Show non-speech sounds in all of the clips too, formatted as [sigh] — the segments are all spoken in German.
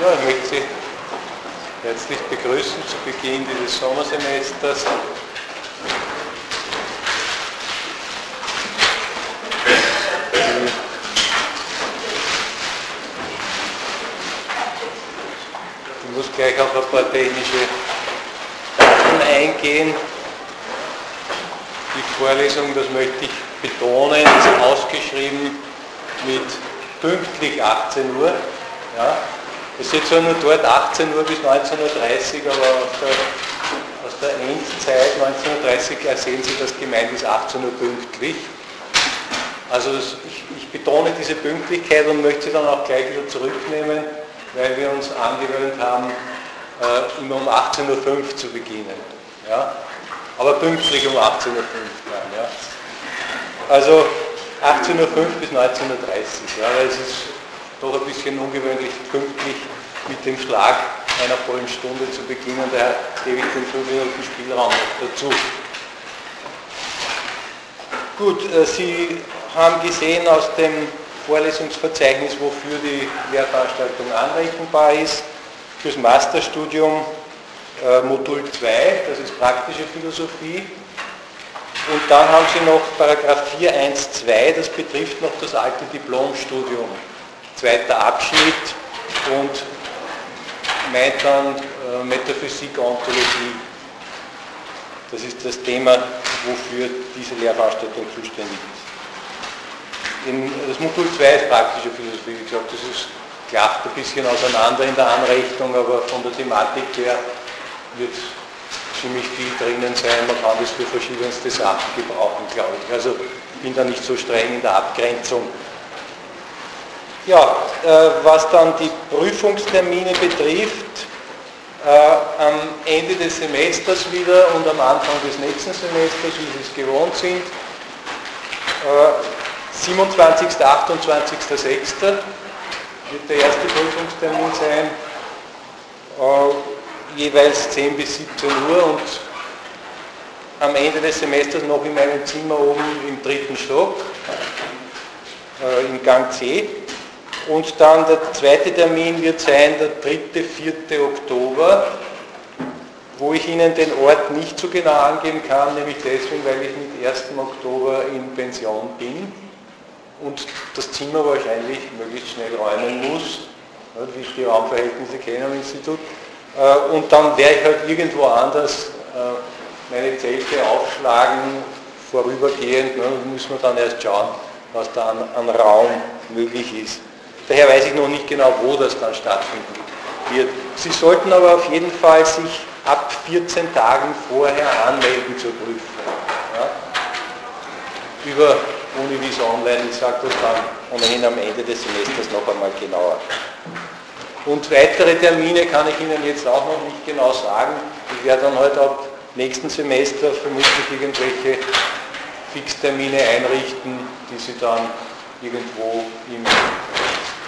Ja, ich möchte Sie herzlich begrüßen zu Beginn dieses Sommersemesters. Ich muss gleich auf ein paar technische Daten eingehen. Die Vorlesung, das möchte ich betonen, ist ausgeschrieben mit pünktlich 18 Uhr. Ja. Es steht zwar nur dort 18 Uhr bis 19.30 Uhr, aber aus der, aus der Endzeit 19.30 Uhr ersehen Sie, dass gemeint ist 18 Uhr pünktlich. Also ich, ich, betone diese Pünktlichkeit und möchte sie dann auch gleich wieder zurücknehmen, weil wir uns angewöhnt haben, äh, immer um 18.05 Uhr zu beginnen. Ja? Aber pünktlich um 18.05 Uhr. Ja? Also 18.05 Uhr bis 19.30 Uhr. Ja, weil es ist doch ein bisschen ungewöhnlich pünktlich mit dem Schlag einer vollen Stunde zu beginnen, daher gebe ich den 5 Minuten Spielraum dazu. Gut, äh, Sie haben gesehen aus dem Vorlesungsverzeichnis, wofür die Lehrveranstaltung anrechenbar ist, fürs Masterstudium äh, Modul 2, das ist praktische Philosophie, und dann haben Sie noch Paragraph 4.1.2, das betrifft noch das alte Diplomstudium zweiter Abschnitt und meint dann äh, Metaphysik, Ontologie. Das ist das Thema, wofür diese Lehrveranstaltung zuständig ist. In, das Modul 2 ist praktische Philosophie, wie gesagt, das ist, klafft ein bisschen auseinander in der Anrechnung, aber von der Thematik her wird ziemlich viel drinnen sein, man kann das für verschiedenste Sachen gebrauchen, glaube ich. Also ich bin da nicht so streng in der Abgrenzung. Ja, äh, was dann die Prüfungstermine betrifft, äh, am Ende des Semesters wieder und am Anfang des nächsten Semesters, wie Sie es gewohnt sind, äh, 27. 28. wird der erste Prüfungstermin sein, äh, jeweils 10 bis 17 Uhr und am Ende des Semesters noch in meinem Zimmer oben im dritten Stock, äh, im Gang C. Und dann der zweite Termin wird sein der 3. 4. Oktober, wo ich Ihnen den Ort nicht so genau angeben kann, nämlich deswegen, weil ich mit 1. Oktober in Pension bin und das Zimmer wahrscheinlich möglichst schnell räumen muss, wie ich die Raumverhältnisse kenne am Institut. Äh, und dann werde ich halt irgendwo anders äh, meine Zelte aufschlagen, vorübergehend, ne, müssen wir dann erst schauen, was da an Raum möglich ist. Daher weiß ich noch nicht genau, wo das dann stattfinden wird. Sie sollten aber auf jeden Fall sich ab 14 Tagen vorher anmelden zur Prüfung. Ja? Über Univis Online, ich sage das dann ohnehin am Ende des Semesters noch einmal genauer. Und weitere Termine kann ich Ihnen jetzt auch noch nicht genau sagen. Ich werde dann heute ab nächsten Semester vermutlich irgendwelche Fixtermine einrichten, die Sie dann irgendwo im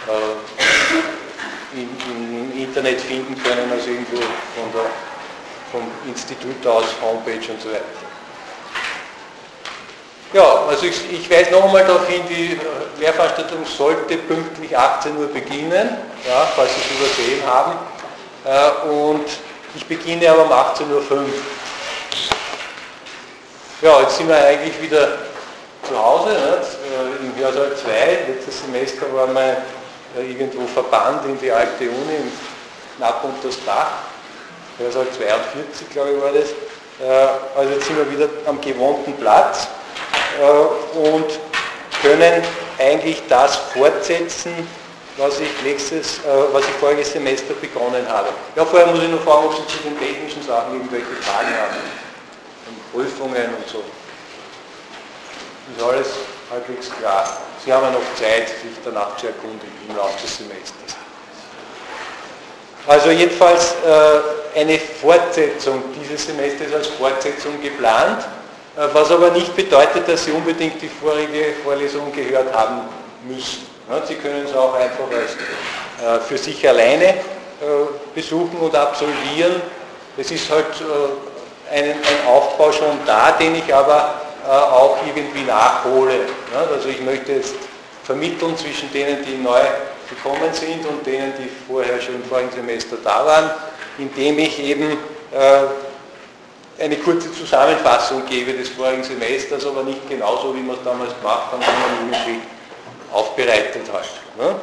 äh, im, im, Internet finden können, also irgendwo von der, vom Institut aus, Homepage und so weiter. Ja, also ich, ich weise noch einmal darauf hin, die Lehrveranstaltung sollte pünktlich 18 Uhr beginnen, ja, falls Sie es übersehen haben. Äh, und ich beginne aber um 18.05 Uhr. Ja, jetzt sind wir eigentlich wieder zu Hause, nicht? Äh, im Hörsaal 2. Letztes Semester war mein irgendwo verbannt in die alte Uni, knapp unter das Dach. Das halt 42, glaube ich, war das. Äh, also jetzt sind wir wieder am gewohnten Platz äh, und können eigentlich das fortsetzen, was ich, nächstes, äh, was ich voriges Semester begonnen habe. Ja, vorher muss ich noch fragen, ob Sie zu den technischen Sachen irgendwelche Fragen haben. Und Prüfungen und so. Ist alles halbwegs klar. Sie haben ja noch Zeit, sich danach zu erkundigen im Laufe des Semesters. Also jedenfalls äh, eine Fortsetzung dieses Semesters als Fortsetzung geplant, äh, was aber nicht bedeutet, dass Sie unbedingt die vorige Vorlesung gehört haben müssen. Ja, Sie können es auch einfach als, äh, für sich alleine äh, besuchen und absolvieren. Es ist halt äh, ein, ein Aufbau schon da, den ich aber auch irgendwie nachhole. Also ich möchte jetzt vermitteln zwischen denen, die neu gekommen sind und denen, die vorher schon im vorigen Semester da waren, indem ich eben äh, eine kurze Zusammenfassung gebe des vorigen Semesters, aber nicht genauso, wie wir es damals gemacht haben, sondern irgendwie aufbereitet halt. Ne?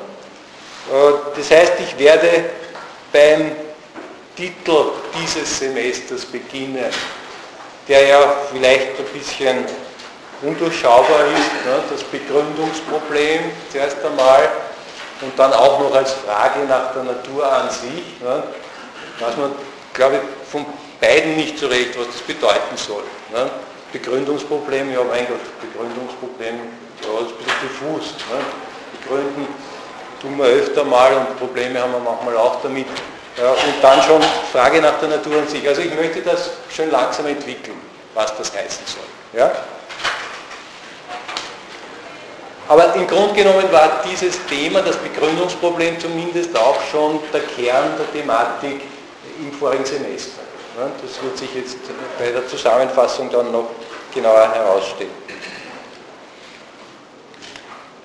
Äh, das heißt, ich werde beim Titel dieses Semesters beginnen, der ja vielleicht ein bisschen undurchschaubar ist, ne? das Begründungsproblem zuerst einmal und dann auch noch als Frage nach der Natur an sich, ne? was man, glaube ich, von beiden nicht so recht, was das bedeuten soll. Ne? Begründungsproblem, ja mein Gott, Begründungsproblem, ja, das ist ein bisschen diffus. Ne? Begründen tun wir öfter mal und Probleme haben wir manchmal auch damit. Und dann schon Frage nach der Natur an sich. Also ich möchte das schön langsam entwickeln, was das heißen soll. Ja? Aber im Grunde genommen war dieses Thema, das Begründungsproblem zumindest auch schon der Kern der Thematik im vorigen Semester. Das wird sich jetzt bei der Zusammenfassung dann noch genauer herausstellen.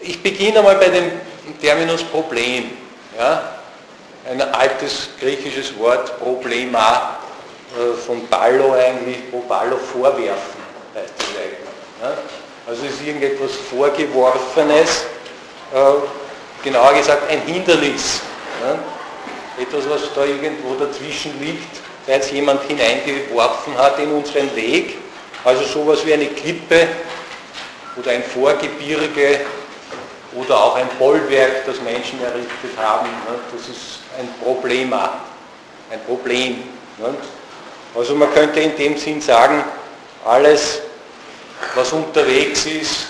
Ich beginne einmal bei dem Terminus Problem. Ja? Ein altes griechisches Wort, Problema, äh, von Ballo eigentlich, pro Ballo vorwerfen, heißt das eigentlich. Ja? Also ist irgendetwas Vorgeworfenes, äh, genauer gesagt ein Hindernis. Ja? Etwas, was da irgendwo dazwischen liegt, weil es jemand hineingeworfen hat in unseren Weg. Also sowas wie eine Klippe oder ein Vorgebirge oder auch ein Bollwerk, das Menschen errichtet haben. Ne? Das ist ein Problema, ein Problem. Also man könnte in dem Sinn sagen, alles, was unterwegs ist,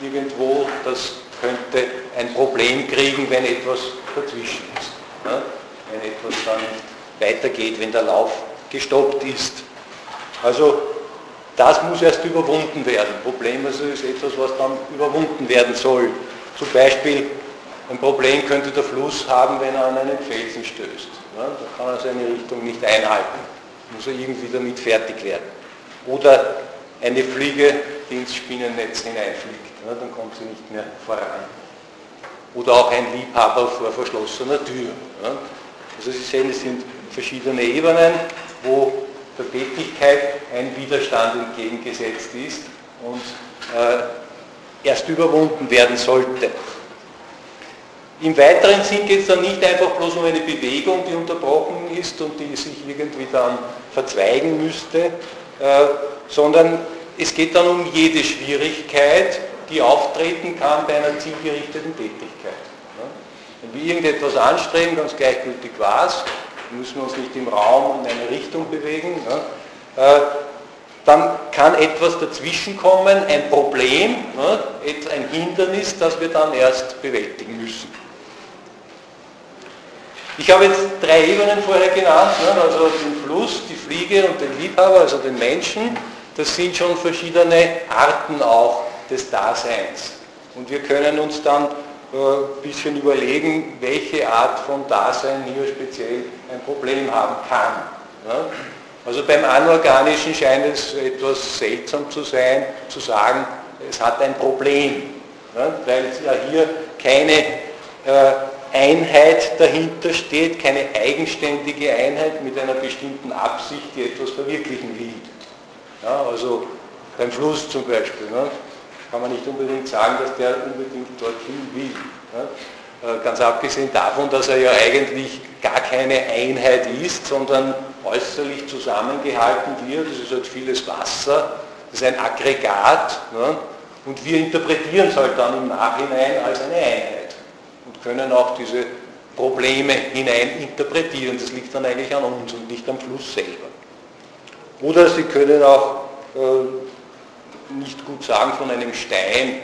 irgendwo, das könnte ein Problem kriegen, wenn etwas dazwischen ist. Wenn etwas dann weitergeht, wenn der Lauf gestoppt ist. Also das muss erst überwunden werden. Problem also ist etwas, was dann überwunden werden soll. Zum Beispiel ein Problem könnte der Fluss haben, wenn er an einen Felsen stößt. Ja, da kann er seine Richtung nicht einhalten. Muss er irgendwie damit fertig werden. Oder eine Fliege, die ins Spinnennetz hineinfliegt. Ja, dann kommt sie nicht mehr voran. Oder auch ein Liebhaber vor verschlossener Tür. Ja. Also Sie sehen, es sind verschiedene Ebenen, wo der Tätigkeit ein Widerstand entgegengesetzt ist und äh, erst überwunden werden sollte. Im weiteren Sinn geht es dann nicht einfach bloß um eine Bewegung, die unterbrochen ist und die sich irgendwie dann verzweigen müsste, äh, sondern es geht dann um jede Schwierigkeit, die auftreten kann bei einer zielgerichteten Tätigkeit. Wenn wir irgendetwas anstreben, ganz gleichgültig was, müssen wir uns nicht im Raum in eine Richtung bewegen, äh, dann kann etwas dazwischenkommen, ein Problem, ne, ein Hindernis, das wir dann erst bewältigen müssen. Ich habe jetzt drei Ebenen vorher genannt, ne, also den Fluss, die Fliege und den Liebhaber, also den Menschen. Das sind schon verschiedene Arten auch des Daseins. Und wir können uns dann ein äh, bisschen überlegen, welche Art von Dasein hier speziell ein Problem haben kann. Ne. Also beim Anorganischen scheint es etwas seltsam zu sein, zu sagen, es hat ein Problem, ne? weil ja hier keine äh, Einheit dahinter steht, keine eigenständige Einheit mit einer bestimmten Absicht, die etwas verwirklichen will. Ja, also beim Fluss zum Beispiel, ne? kann man nicht unbedingt sagen, dass der unbedingt dorthin will. Ne? Äh, ganz abgesehen davon, dass er ja eigentlich gar keine Einheit ist, sondern äußerlich zusammengehalten wird. Es ist halt vieles Wasser, das ist ein Aggregat ne? und wir interpretieren es halt dann im Nachhinein als eine Einheit können auch diese Probleme hinein interpretieren. Das liegt dann eigentlich an uns und nicht am Fluss selber. Oder Sie können auch äh, nicht gut sagen von einem Stein,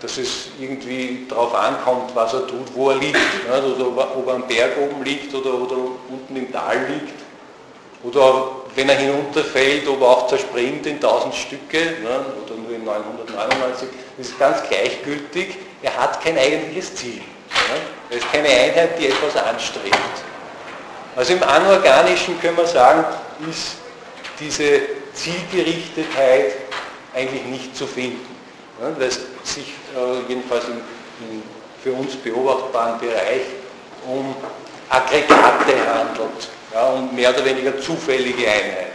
dass es irgendwie darauf ankommt, was er tut, wo er liegt. Also ob er am Berg oben liegt oder, oder unten im Tal liegt. Oder wenn er hinunterfällt, ob er auch zerspringt in tausend Stücke ne, oder nur in 999. Das ist ganz gleichgültig. Er hat kein eigentliches Ziel. Er ist keine Einheit, die etwas anstrebt. Also im Anorganischen können wir sagen, ist diese Zielgerichtetheit eigentlich nicht zu finden. Weil es sich äh, jedenfalls in, in für uns beobachtbaren Bereich um Aggregate handelt, ja, um mehr oder weniger zufällige Einheiten.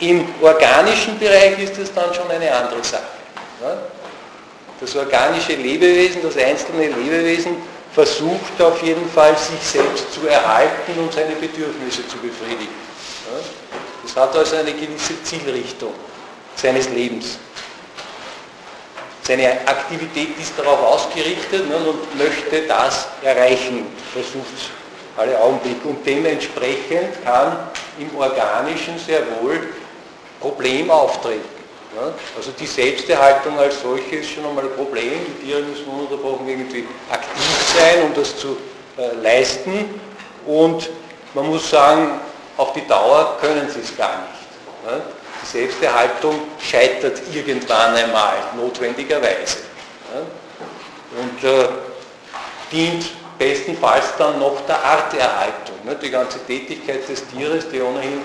Im organischen Bereich ist es dann schon eine andere Sache. Ja. Das organische Lebewesen, das einzelne Lebewesen versucht auf jeden Fall, sich selbst zu erhalten und seine Bedürfnisse zu befriedigen. Das hat also eine gewisse Zielrichtung seines Lebens. Seine Aktivität ist darauf ausgerichtet ne, und möchte das erreichen, versucht es alle Augenblicke. Und dementsprechend kann im Organischen sehr wohl Problem auftreten. Also die Selbsterhaltung als solche ist schon einmal ein Problem. Die Tiere müssen ununterbrochen irgendwie aktiv sein, um das zu äh, leisten. Und man muss sagen, auf die Dauer können sie es gar nicht. Die Selbsterhaltung scheitert irgendwann einmal, notwendigerweise. Und äh, dient bestenfalls dann noch der Arterhaltung. Die ganze Tätigkeit des Tieres, die ohnehin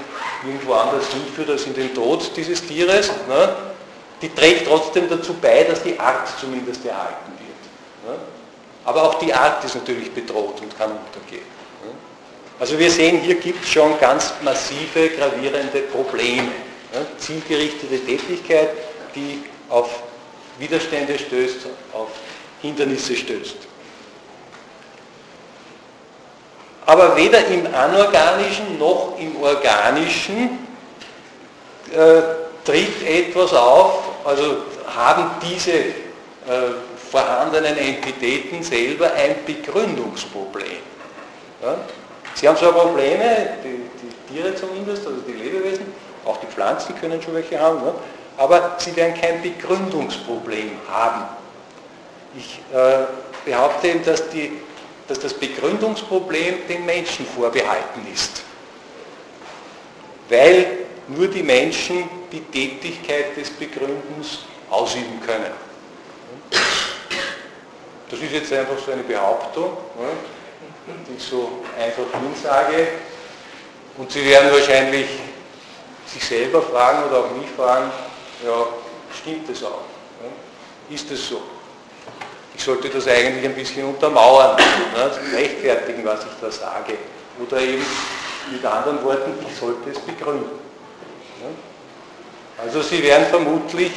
irgendwo anders hinführt als in den Tod dieses Tieres, die trägt trotzdem dazu bei, dass die Art zumindest erhalten wird. Aber auch die Art ist natürlich bedroht und kann untergehen. Also wir sehen, hier gibt es schon ganz massive, gravierende Probleme. Zielgerichtete Tätigkeit, die auf Widerstände stößt, auf Hindernisse stößt. Aber weder im anorganischen noch im organischen äh, tritt etwas auf, also haben diese äh, vorhandenen Entitäten selber ein Begründungsproblem. Ja? Sie haben zwar Probleme, die, die, Tiere zumindest, also die Lebewesen, auch die Pflanzen können schon welche haben, ne? aber sie werden kein Begründungsproblem haben. Ich äh, behaupte, dass die dass das Begründungsproblem den Menschen vorbehalten ist. Weil nur die Menschen die Tätigkeit des Begründens ausüben können. Das ist jetzt einfach so eine Behauptung, die ich so einfach hinsage. Und Sie werden wahrscheinlich sich selber fragen oder auch mich fragen, ja, stimmt das auch? Ist es so? Ich sollte das eigentlich ein bisschen untermauern, ne, rechtfertigen, was ich da sage. Oder eben mit anderen Worten, ich sollte es begründen. Ne. Also Sie werden vermutlich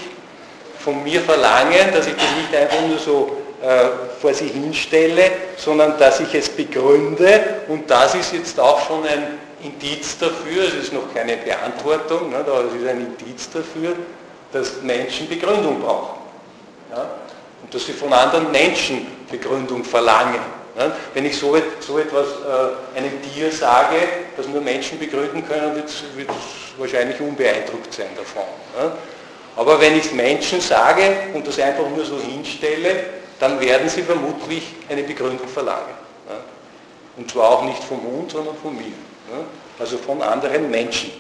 von mir verlangen, dass ich das nicht einfach nur so äh, vor Sie hinstelle, sondern dass ich es begründe und das ist jetzt auch schon ein Indiz dafür, es ist noch keine Beantwortung, ne, aber es ist ein Indiz dafür, dass Menschen Begründung brauchen. Ja? Und dass sie von anderen Menschen Begründung verlangen. Wenn ich so, etwas äh, einem Tier sage, das nur Menschen begründen können, wird es wahrscheinlich unbeeindruckt sein davon. Aber wenn ich Menschen sage und das einfach nur so hinstelle, dann werden sie vermutlich eine Begründung verlangen. Und zwar auch nicht vom Hund, sondern von mir. Also von anderen Menschen.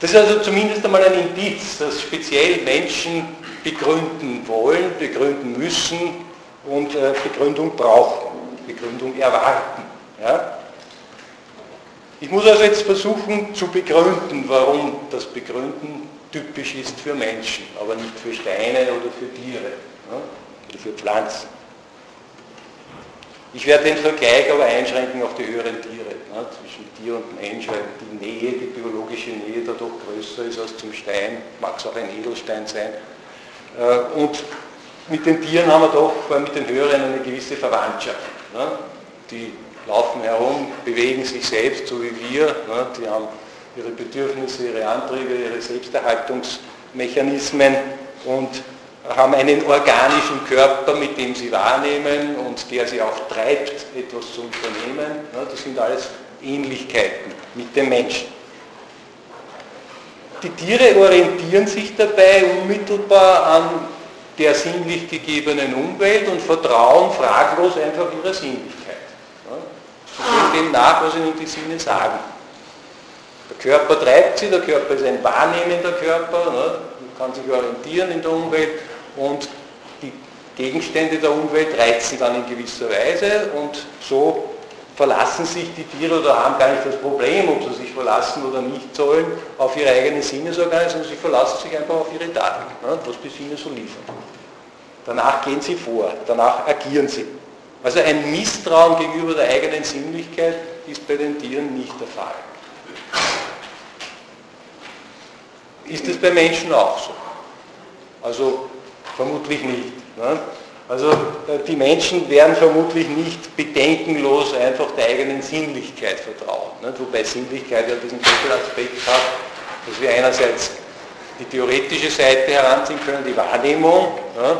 Das ist also zumindest einmal ein Indiz, dass speziell Menschen begründen wollen, begründen müssen und äh, Begründung brauchen, Begründung erwarten. Ja? Ich muss also jetzt versuchen zu begründen, warum das Begründen typisch ist für Menschen, aber nicht für Steine oder für Tiere ja? oder für Pflanzen. Ich werde den Vergleich aber einschränken auf die höheren Tiere, ne, zwischen Tier und Mensch, weil die Nähe, die biologische Nähe dadurch größer ist als zum Stein, mag es auch ein Edelstein sein. Äh, und mit den Tieren haben wir doch, allem mit den Höheren, eine gewisse Verwandtschaft. Ne. Die laufen herum, bewegen sich selbst, so wie wir. Ne. Die haben ihre Bedürfnisse, ihre Antriebe, ihre Selbsterhaltungsmechanismen und haben einen organischen Körper, mit dem sie wahrnehmen und der sie auch treibt, etwas zu unternehmen. Das sind alles Ähnlichkeiten mit dem Menschen. Die Tiere orientieren sich dabei unmittelbar an der sinnlich gegebenen Umwelt und vertrauen fraglos einfach ihrer Sinnlichkeit. Sie gehen dem nach, was ihnen die Sinne sagen. Der Körper treibt sie, der Körper ist ein wahrnehmender Körper, ne? kann sich orientieren in der Umwelt und die Gegenstände der Umwelt reizen dann in gewisser Weise und so verlassen sich die Tiere oder haben gar nicht das Problem, ob sie sich verlassen oder nicht sollen, auf ihre eigene Sinnesorgane, sondern sie verlassen sich einfach auf ihre Daten, ne, was die Sinne so liefern. danach gehen sie vor, danach agieren sie. Also ein Misstrauen gegenüber der eigenen Sinnlichkeit ist bei den Tieren nicht der Fall. Ist es bei Menschen auch so? Also vermutlich nicht. Ne? Also äh, die Menschen werden vermutlich nicht bedenkenlos einfach der eigenen Sinnlichkeit vertrauen. Ne? Wobei Sinnlichkeit ja diesen Doppelaspekt hat, dass wir einerseits die theoretische Seite heranziehen können, die Wahrnehmung, ja,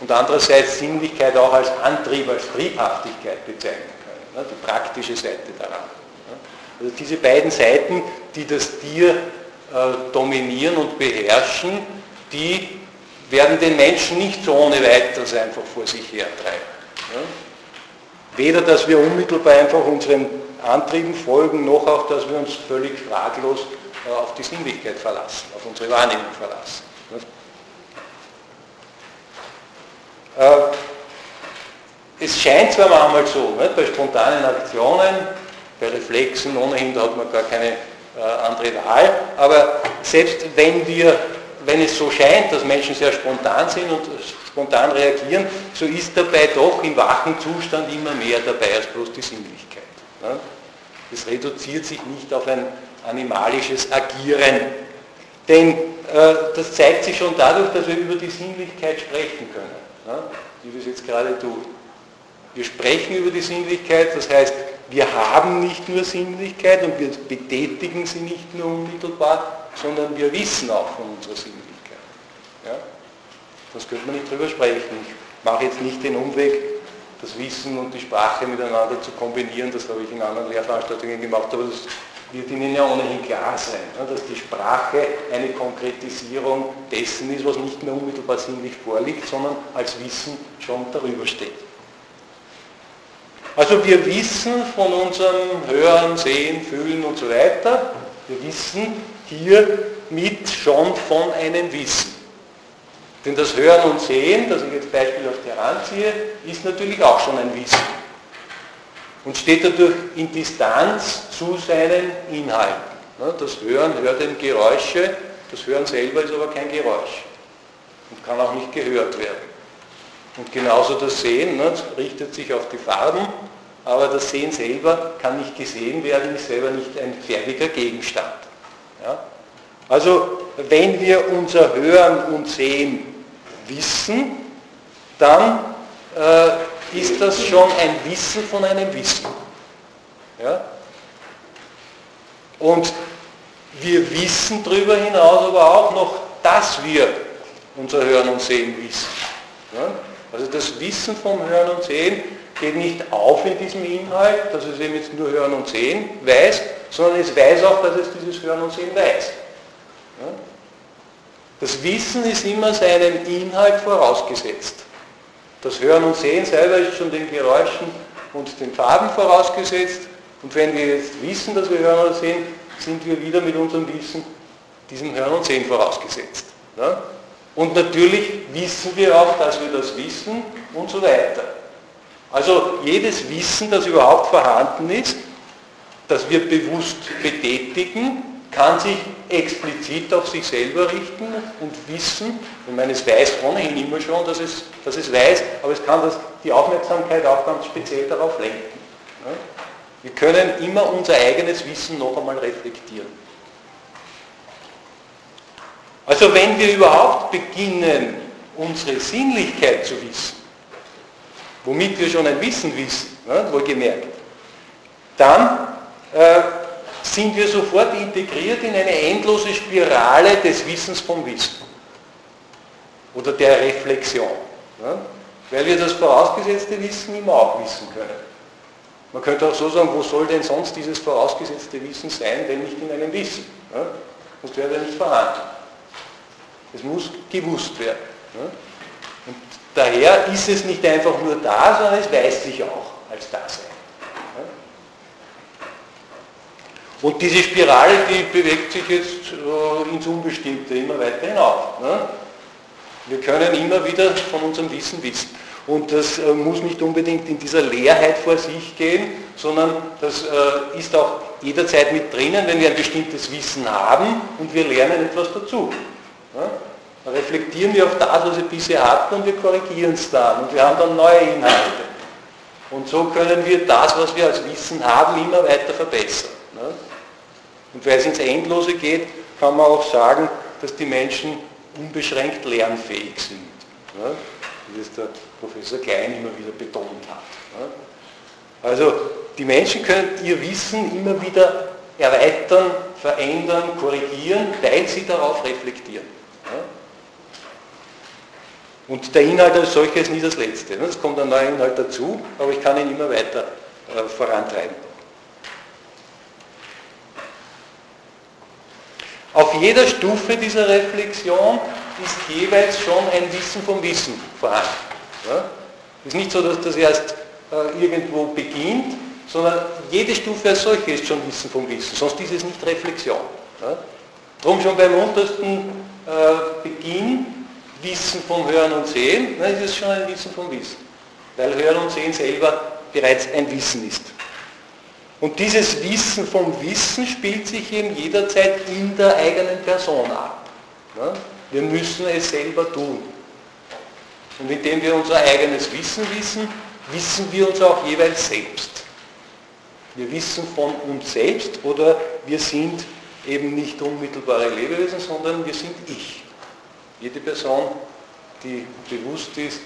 und andererseits Sinnlichkeit auch als Antrieb, als Triebhaftigkeit bezeichnen können, ne, die praktische Seite daran. Ja. Also diese beiden Seiten, die das Tier äh, dominieren und beherrschen, die werden den Menschen nicht so ohne weiteres einfach vor sich hertreiben. Ja. Weder, dass wir unmittelbar einfach unseren Antrieben folgen, noch auch, dass wir uns völlig fraglos äh, auf die Sinnlichkeit verlassen, auf unsere Wahrnehmung verlassen. Äh, es scheint zwar manchmal so, nicht? bei spontanen Aktionen, bei Reflexen ohnehin, da hat man gar keine äh, andere Wahl, aber selbst wenn wir, wenn es so scheint, dass Menschen sehr spontan sind und spontan reagieren, so ist dabei doch im wachen Zustand immer mehr dabei als bloß die Sinnlichkeit. Es reduziert sich nicht auf ein animalisches Agieren. Denn äh, das zeigt sich schon dadurch, dass wir über die Sinnlichkeit sprechen können, ja, wie wir es jetzt gerade tun. Wir sprechen über die Sinnlichkeit, das heißt, wir haben nicht nur Sinnlichkeit und wir betätigen sie nicht nur unmittelbar, sondern wir wissen auch von unserer Sinnlichkeit. Ja? Das könnte man nicht drüber sprechen. Ich mache jetzt nicht den Umweg, das Wissen und die Sprache miteinander zu kombinieren, das habe ich in anderen Lehrveranstaltungen gemacht, aber das wird Ihnen ja ohnehin klar sein, dass die Sprache eine Konkretisierung dessen ist, was nicht mehr unmittelbar sinnlich vorliegt, sondern als Wissen schon darüber steht. Also wir wissen von unserem Hören, Sehen, Fühlen und so weiter, wir wissen hiermit schon von einem Wissen. Denn das Hören und Sehen, das ich jetzt beispielhaft heranziehe, ist natürlich auch schon ein Wissen und steht dadurch in Distanz zu seinen Inhalten. Das Hören hört eben Geräusche, das Hören selber ist aber kein Geräusch und kann auch nicht gehört werden. Und genauso das Sehen das richtet sich auf die Farben, aber das Sehen selber kann nicht gesehen werden, ist selber nicht ein fertiger Gegenstand. Ja? Also wenn wir unser Hören und Sehen wissen, dann äh, ist das schon ein Wissen von einem Wissen. Ja? Und wir wissen darüber hinaus aber auch noch, dass wir unser Hören und Sehen wissen. Ja? Also das Wissen vom Hören und Sehen geht nicht auf in diesem Inhalt, dass es eben jetzt nur Hören und Sehen weiß, sondern es weiß auch, dass es dieses Hören und Sehen weiß. Das Wissen ist immer seinem Inhalt vorausgesetzt. Das Hören und Sehen selber ist schon den Geräuschen und den Farben vorausgesetzt. Und wenn wir jetzt wissen, dass wir hören oder sehen, sind wir wieder mit unserem Wissen diesem Hören und Sehen vorausgesetzt. Und natürlich wissen wir auch, dass wir das wissen und so weiter. Also jedes Wissen, das überhaupt vorhanden ist, das wir bewusst betätigen, kann sich explizit auf sich selber richten und wissen, ich meine, es weiß ohnehin immer schon, dass es, dass es weiß, aber es kann das, die Aufmerksamkeit auch ganz speziell darauf lenken. Wir können immer unser eigenes Wissen noch einmal reflektieren. Also wenn wir überhaupt beginnen, unsere Sinnlichkeit zu wissen, womit wir schon ein Wissen wissen, ne, wohlgemerkt, dann äh, sind wir sofort integriert in eine endlose Spirale des Wissens vom Wissen oder der Reflexion. Ja? Weil wir das vorausgesetzte Wissen immer auch wissen können. Man könnte auch so sagen, wo soll denn sonst dieses vorausgesetzte Wissen sein, wenn nicht in einem Wissen? Ja? Das wäre ja nicht vorhanden. Es muss gewusst werden. Ja? Und daher ist es nicht einfach nur da, sondern es weiß sich auch als Dasein. Und diese Spirale, die bewegt sich jetzt äh, ins Unbestimmte immer weiter hinauf. Ne? Wir können immer wieder von unserem Wissen wissen. Und das äh, muss nicht unbedingt in dieser Leerheit vor sich gehen, sondern das äh, ist auch jederzeit mit drinnen, wenn wir ein bestimmtes Wissen haben und wir lernen etwas dazu. Reflektieren wir auf das, was wir bisher hatten und wir korrigieren es dann und wir haben dann neue Inhalte. Und so können wir das, was wir als Wissen haben, immer weiter verbessern. Ne? Und weil es ins Endlose geht, kann man auch sagen, dass die Menschen unbeschränkt lernfähig sind. Ne? Wie es der Professor Klein immer wieder betont hat. Ne? Also die Menschen können ihr Wissen immer wieder erweitern, verändern, korrigieren, weil sie darauf reflektieren. Und der Inhalt als solcher ist nie das Letzte. Es kommt ein neuer Inhalt dazu, aber ich kann ihn immer weiter äh, vorantreiben. Auf jeder Stufe dieser Reflexion ist jeweils schon ein Wissen vom Wissen vorhanden. Es ist nicht so, dass das erst äh, irgendwo beginnt, sondern jede Stufe als solche ist schon Wissen vom Wissen, sonst ist es nicht Reflexion. Darum schon beim untersten äh, Beginn Wissen vom Hören und Sehen, dann ist es schon ein Wissen vom Wissen, weil Hören und Sehen selber bereits ein Wissen ist. Und dieses Wissen vom Wissen spielt sich eben jederzeit in der eigenen Person ab. Wir müssen es selber tun. Und indem wir unser eigenes Wissen wissen, wissen wir uns auch jeweils selbst. Wir wissen von uns selbst oder wir sind eben nicht unmittelbare Lebewesen, sondern wir sind Ich. Jede Person, die bewusst ist,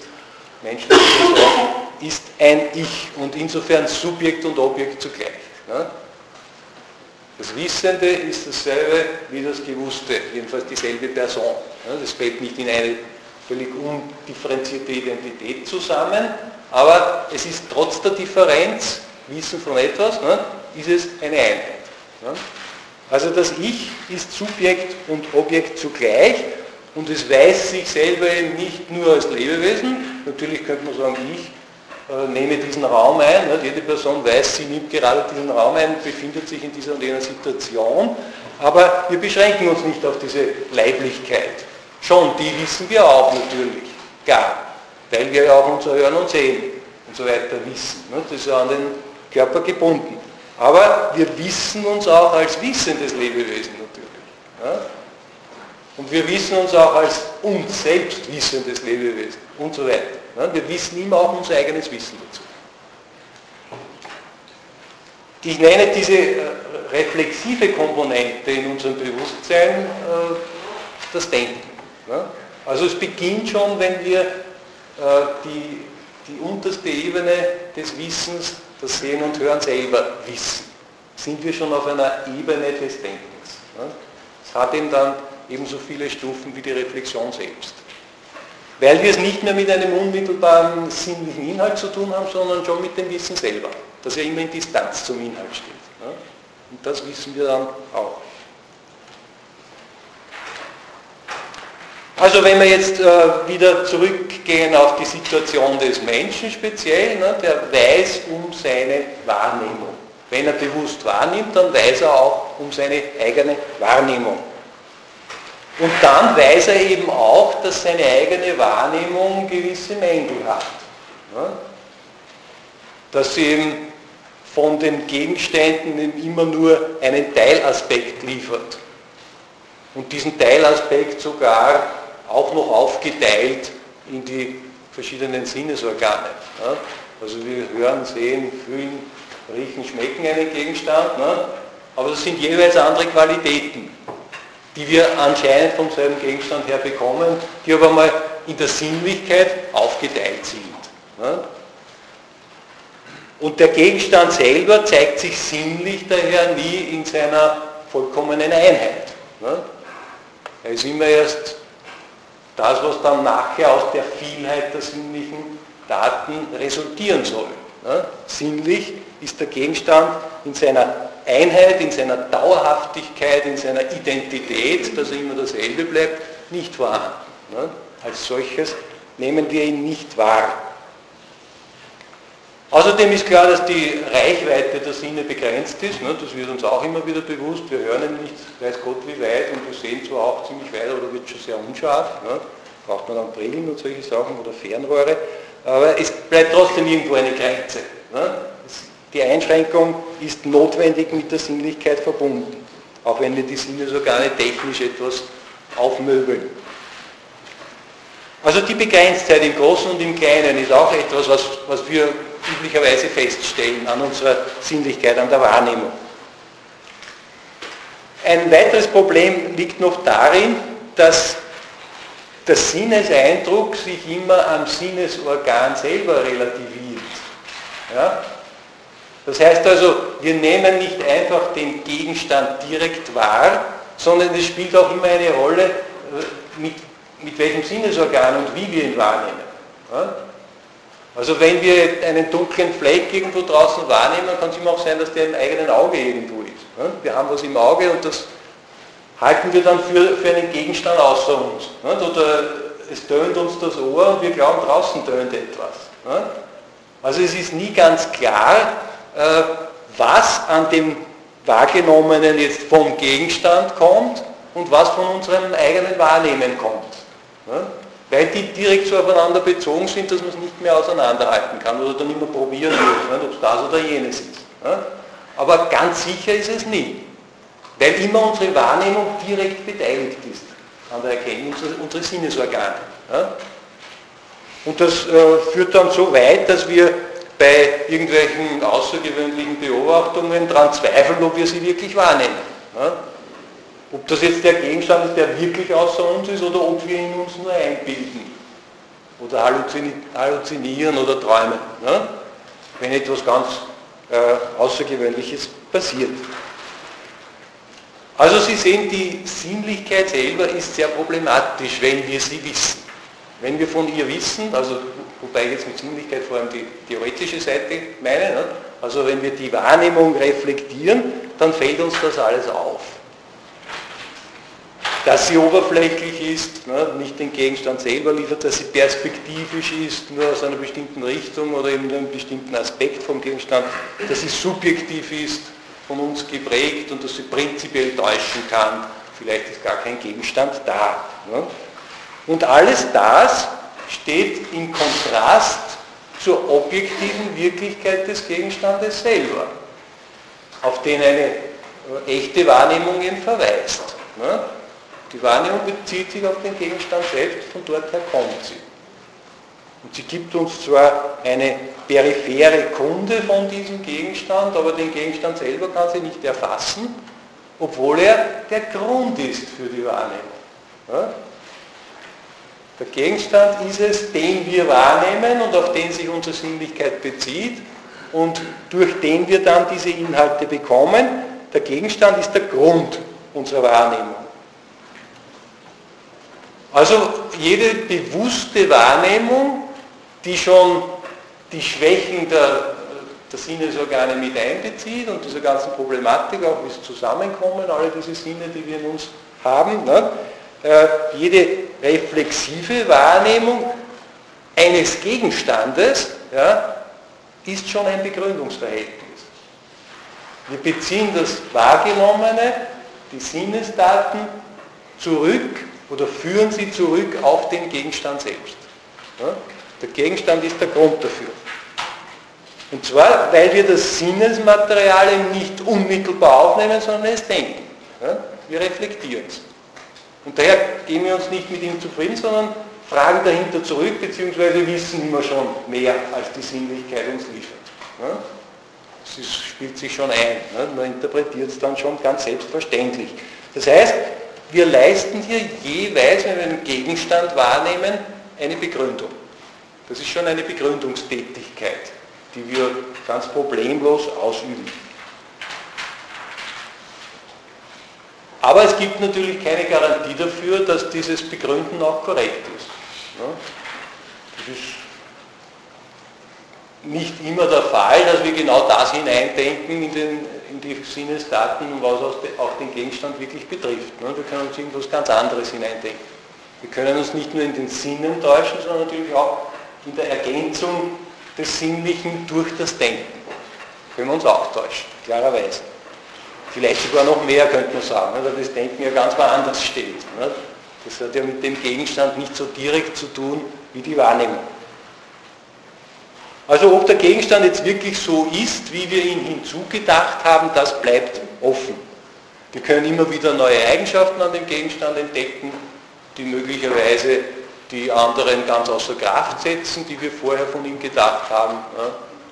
menschliche Person, ist ein Ich und insofern Subjekt und Objekt zugleich. Das Wissende ist dasselbe wie das Gewusste, jedenfalls dieselbe Person. Das fällt nicht in eine völlig undifferenzierte Identität zusammen, aber es ist trotz der Differenz, Wissen von etwas, ist es eine Einheit. Also das Ich ist Subjekt und Objekt zugleich und es weiß sich selber eben nicht nur als Lebewesen, natürlich könnte man sagen, ich äh, nehme diesen Raum ein, jede Person weiß, sie nimmt gerade diesen Raum ein, befindet sich in dieser und jener Situation, aber wir beschränken uns nicht auf diese Leiblichkeit. Schon, die wissen wir auch natürlich, klar, weil wir ja auch unser Hören und Sehen und so weiter wissen. Das ist ja an den Körper gebunden. Aber wir wissen uns auch als wissendes Lebewesen natürlich. Und wir wissen uns auch als uns selbst wissendes Lebewesen und so weiter. Wir wissen immer auch unser eigenes Wissen dazu. Ich nenne diese äh, reflexive Komponente in unserem Bewusstsein äh, das Denken. Also es beginnt schon, wenn wir äh, die, die unterste Ebene des Wissens, das Sehen und Hören selber wissen. Sind wir schon auf einer Ebene des Denkens. Es hat eben dann ebenso viele Stufen wie die Reflexion selbst. Weil wir es nicht mehr mit einem unmittelbaren sinnlichen Inhalt zu tun haben, sondern schon mit dem Wissen selber, das ja immer in Distanz zum Inhalt steht. Und das wissen wir dann auch. Also wenn wir jetzt äh, wieder zurückgehen auf die Situation des Menschen speziell, ne, der weiß um seine Wahrnehmung. Wenn er bewusst wahrnimmt, dann weiß er auch um seine eigene Wahrnehmung. Und dann weiß er eben auch, dass seine eigene Wahrnehmung gewisse Mängel hat. Dass sie eben von den Gegenständen immer nur einen Teilaspekt liefert. Und diesen Teilaspekt sogar auch noch aufgeteilt in die verschiedenen Sinnesorgane. Also wir hören, sehen, fühlen, riechen, schmecken einen Gegenstand, ne? aber das sind jeweils andere Qualitäten die wir anscheinend vom selben Gegenstand her bekommen, die aber mal in der Sinnlichkeit aufgeteilt sind. Ne? Und der Gegenstand selber zeigt sich sinnlich daher nie in seiner vollkommenen Einheit. Ne? Er ist immer erst das, was dann nachher aus der Vielheit der sinnlichen Daten resultieren soll. Ne? Sinnlich ist der Gegenstand in seiner Einheit, in seiner Dauerhaftigkeit, in seiner Identität, dass er immer dasselbe bleibt, nicht vorhanden. Ne? Als solches nehmen wir ihn nicht wahr. Außerdem ist klar, dass die Reichweite der Sinne begrenzt ist. Ne? Das wird uns auch immer wieder bewusst. Wir hören ihn nicht, weiß Gott wie weit, und wir sehen zwar auch ziemlich weit, aber wird schon sehr unscharf. Ne? Braucht man dann Brillen und solche Sachen oder Fernrohre. Aber es bleibt trotzdem irgendwo eine Grenze. Die Einschränkung ist notwendig mit der Sinnlichkeit verbunden, auch wenn wir die Sinne so gar nicht technisch etwas aufmöbeln. Also die Begrenztheit im Großen und im Kleinen ist auch etwas, was, was wir üblicherweise feststellen an unserer Sinnlichkeit, an der Wahrnehmung. Ein weiteres Problem liegt noch darin, dass der Sinneseindruck sich immer am Sinnesorgan selber relativiert. Ja? Das heißt also, wir nehmen nicht einfach den Gegenstand direkt wahr, sondern es spielt auch immer eine Rolle, äh, mit, mit welchem Sinnesorgan und wie wir ihn wahrnehmen. Also wenn wir einen dunklen Fleck irgendwo draußen wahrnehmen, kann es immer auch sein, dass der im eigenen Auge irgendwo ist. Wir haben was im Auge und das halten wir dann für, für einen Gegenstand außer uns. Oder es tönt uns das Ohr und wir glauben, draußen tönt etwas. Also es ist nie ganz klar, was an dem Wahrgenommenen jetzt vom Gegenstand kommt und was von unserem eigenen Wahrnehmen kommt. Weil die direkt so aufeinander bezogen sind, dass man es nicht mehr auseinanderhalten kann oder dann immer probieren muss, ob es das oder jenes ist. Aber ganz sicher ist es nie weil immer unsere Wahrnehmung direkt beteiligt ist an der Erkenntnis unserer Sinnesorgane. Und das äh, führt dann so weit, dass wir bei irgendwelchen außergewöhnlichen Beobachtungen daran zweifeln, ob wir sie wirklich wahrnehmen. Ja? Ob das jetzt der Gegenstand ist, der wirklich außer uns ist, oder ob wir ihn uns nur einbilden. Oder halluzinieren oder träumen. Ja? Wenn etwas ganz äh, Außergewöhnliches passiert. Also Sie sehen, die Sinnlichkeit selber ist sehr problematisch, wenn wir sie wissen. Wenn wir von ihr wissen, also wobei ich jetzt mit Sinnlichkeit vor allem die theoretische Seite meine, ne? also wenn wir die Wahrnehmung reflektieren, dann fällt uns das alles auf. Dass sie oberflächlich ist, ne? nicht den Gegenstand selber liefert, dass sie perspektivisch ist, nur aus einer bestimmten Richtung oder in einem bestimmten Aspekt vom Gegenstand, dass sie subjektiv ist, von uns geprägt und dass sie prinzipiell täuschen kann. Vielleicht ist gar kein Gegenstand da. Ne? Und alles das steht im Kontrast zur objektiven Wirklichkeit des Gegenstandes selber, auf den eine echte Wahrnehmung eben verweist. Ne? Die Wahrnehmung bezieht sich auf den Gegenstand selbst, von dort her kommt sie. Und sie gibt uns zwar eine periphere Kunde von diesem Gegenstand, aber den Gegenstand selber kann sie nicht erfassen, obwohl er der Grund ist für die Wahrnehmung. Der Gegenstand ist es, den wir wahrnehmen und auf den sich unsere Sinnlichkeit bezieht und durch den wir dann diese Inhalte bekommen. Der Gegenstand ist der Grund unserer Wahrnehmung. Also jede bewusste Wahrnehmung die schon die Schwächen der, der Sinnesorgane mit einbezieht und diese ganzen Problematik, auch wie sie zusammenkommen, alle diese Sinne, die wir in uns haben. Ne? Äh, jede reflexive Wahrnehmung eines Gegenstandes ja, ist schon ein Begründungsverhältnis. Wir beziehen das Wahrgenommene, die Sinnesdaten, zurück oder führen sie zurück auf den Gegenstand selbst. Ja? Der Gegenstand ist der Grund dafür. Und zwar, weil wir das Sinnesmaterial nicht unmittelbar aufnehmen, sondern es denken. Ja? Wir reflektieren es. Und daher gehen wir uns nicht mit ihm zufrieden, sondern fragen dahinter zurück, beziehungsweise wissen immer schon mehr, als die Sinnlichkeit uns liefert. Das spielt sich schon ein. Ne? Man interpretiert es dann schon ganz selbstverständlich. Das heißt, wir leisten hier jeweils, wenn wir einen Gegenstand wahrnehmen, eine Begründung. Das ist schon eine Begründungstätigkeit, die wir ganz problemlos ausüben. Aber es gibt natürlich keine Garantie dafür, dass dieses Begründen auch korrekt ist. Das ist nicht immer der Fall, dass wir genau das hineindenken in, den, in die Sinnesdaten, was auch den Gegenstand wirklich betrifft. Wir können uns irgendwas ganz anderes hineindenken. Wir können uns nicht nur in den Sinnen täuschen, sondern natürlich auch in der Ergänzung des Sinnlichen durch das Denken. Können wir uns auch täuschen, klarerweise. Vielleicht sogar noch mehr könnte man sagen, weil das Denken ja ganz woanders steht. Das hat ja mit dem Gegenstand nicht so direkt zu tun wie die Wahrnehmung. Also ob der Gegenstand jetzt wirklich so ist, wie wir ihn hinzugedacht haben, das bleibt offen. Wir können immer wieder neue Eigenschaften an dem Gegenstand entdecken, die möglicherweise die anderen ganz außer Kraft setzen, die wir vorher von ihm gedacht haben,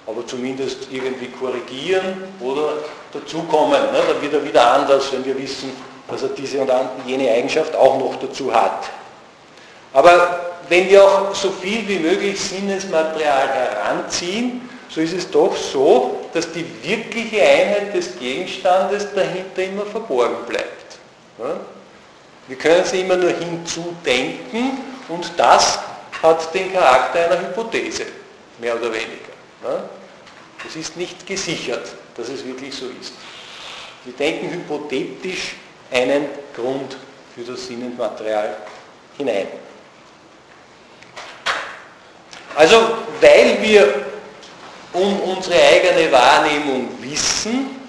aber zumindest irgendwie korrigieren oder dazukommen. Da wird er wieder anders, wenn wir wissen, dass er diese und jene Eigenschaft auch noch dazu hat. Aber wenn wir auch so viel wie möglich Sinnesmaterial heranziehen, so ist es doch so, dass die wirkliche Einheit des Gegenstandes dahinter immer verborgen bleibt. Wir können sie immer nur hinzudenken und das hat den Charakter einer Hypothese, mehr oder weniger. Es ist nicht gesichert, dass es wirklich so ist. Wir denken hypothetisch einen Grund für das Sinnenmaterial hinein. Also, weil wir um unsere eigene Wahrnehmung wissen,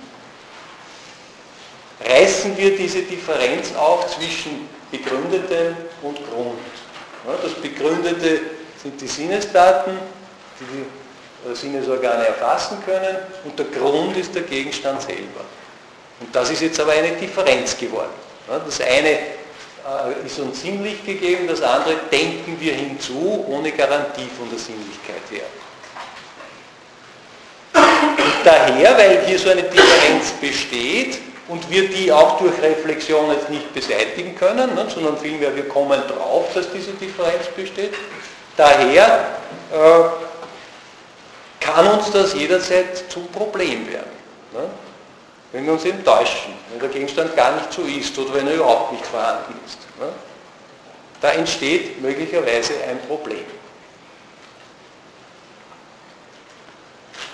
reißen wir diese Differenz auf zwischen Begründetem und Grund. Das Begründete sind die Sinnesdaten, die Sinnesorgane erfassen können und der Grund ist der Gegenstand selber. Und das ist jetzt aber eine Differenz geworden. Das eine äh, ist uns sinnlich gegeben, das andere denken wir hinzu, ohne Garantie von der Sinnlichkeit her. Und daher, weil hier so eine Differenz besteht und wir die auch durch Reflexion jetzt nicht beseitigen können, ne, sondern vielmehr wir kommen drauf, dass diese Differenz besteht, daher äh, kann uns das jederzeit zum Problem werden. Ne? Wenn wir uns eben täuschen, wenn der Gegenstand gar nicht so ist oder wenn er überhaupt nicht vorhanden ist. Ne? Da entsteht möglicherweise ein Problem.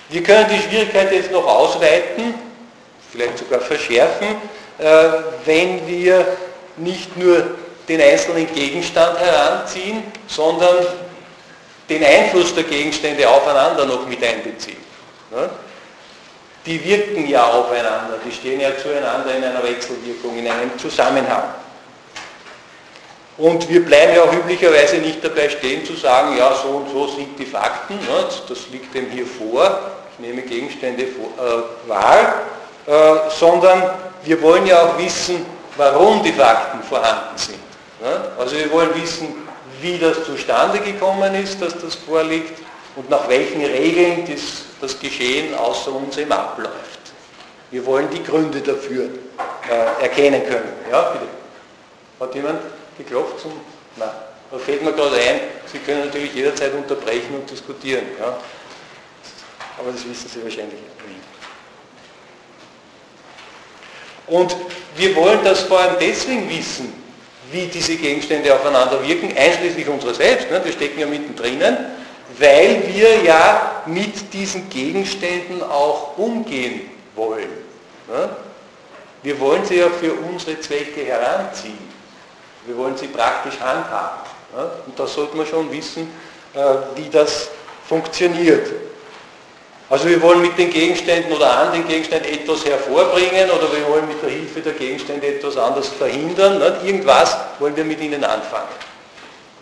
Wir können die Schwierigkeit jetzt noch ausweiten, vielleicht sogar verschärfen, äh, wenn wir nicht nur den einzelnen Gegenstand heranziehen, sondern den Einfluss der Gegenstände aufeinander noch mit einbeziehen. Ne? die wirken ja aufeinander, die stehen ja zueinander in einer Wechselwirkung, in einem Zusammenhang. Und wir bleiben ja auch üblicherweise nicht dabei stehen zu sagen, ja, so und so sind die Fakten, ne, das liegt dem hier vor, ich nehme Gegenstände äh, wahr, äh, sondern wir wollen ja auch wissen, warum die Fakten vorhanden sind. Ne? Also wir wollen wissen, wie das zustande gekommen ist, dass das vorliegt und nach welchen Regeln das das Geschehen außer uns eben abläuft. Wir wollen die Gründe dafür äh, erkennen können. Ja, bitte. Hat jemand geklopft? Zum, nein. Da fällt mir gerade ein, Sie können natürlich jederzeit unterbrechen und diskutieren. Ja. Aber das wissen Sie wahrscheinlich nicht. Und wir wollen das vor allem deswegen wissen, wie diese Gegenstände aufeinander wirken, einschließlich unserer selbst. Ne? Wir stecken ja mittendrin weil wir ja mit diesen Gegenständen auch umgehen wollen. Wir wollen sie ja für unsere Zwecke heranziehen. Wir wollen sie praktisch handhaben. Und da sollte man schon wissen, äh, wie das funktioniert. Also wir wollen mit den Gegenständen oder an den Gegenständen etwas hervorbringen oder wir wollen mit der Hilfe der Gegenstände etwas anderes verhindern. Irgendwas wollen wir mit ihnen anfangen.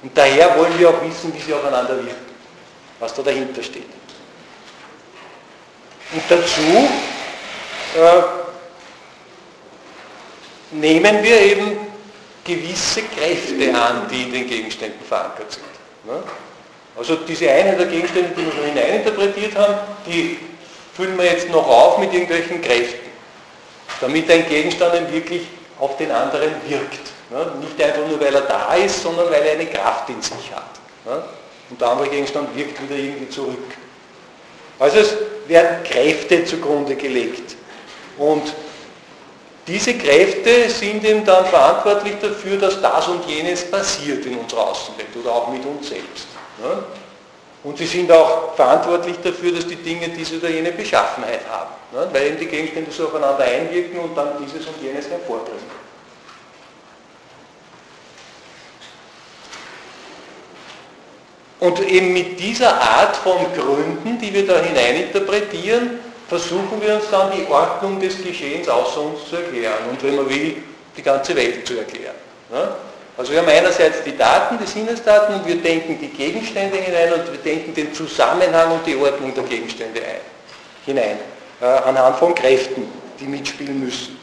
Und daher wollen wir auch wissen, wie sie aufeinander wirken was da dahinter steht. Und dazu äh, nehmen wir eben gewisse Kräfte an, die in den Gegenständen verankert sind. Ne? Also diese eine der Gegenstände, die wir schon hineininterpretiert haben, die füllen wir jetzt noch auf mit irgendwelchen Kräften, damit ein Gegenstand wirklich auf den anderen wirkt. Nicht einfach nur, weil er da ist, sondern weil er eine Kraft in sich hat. Und der andere Gegenstand wirkt wieder irgendwie zurück. Also es werden Kräfte zugrunde gelegt. Und diese Kräfte sind eben dann verantwortlich dafür, dass das und jenes passiert in unserer Außenwelt oder auch mit uns selbst. Und sie sind auch verantwortlich dafür, dass die Dinge diese oder jene Beschaffenheit haben, weil eben die Gegenstände so aufeinander einwirken und dann dieses und jenes hervorbringen. Und eben mit dieser Art von Gründen, die wir da hineininterpretieren, versuchen wir uns dann die Ordnung des Geschehens außer uns zu erklären und wenn man will, die ganze Welt zu erklären. Also wir haben einerseits die Daten, die Sinnesdaten und wir denken die Gegenstände hinein und wir denken den Zusammenhang und die Ordnung der Gegenstände ein, hinein, äh, anhand von Kräften, die mitspielen müssen.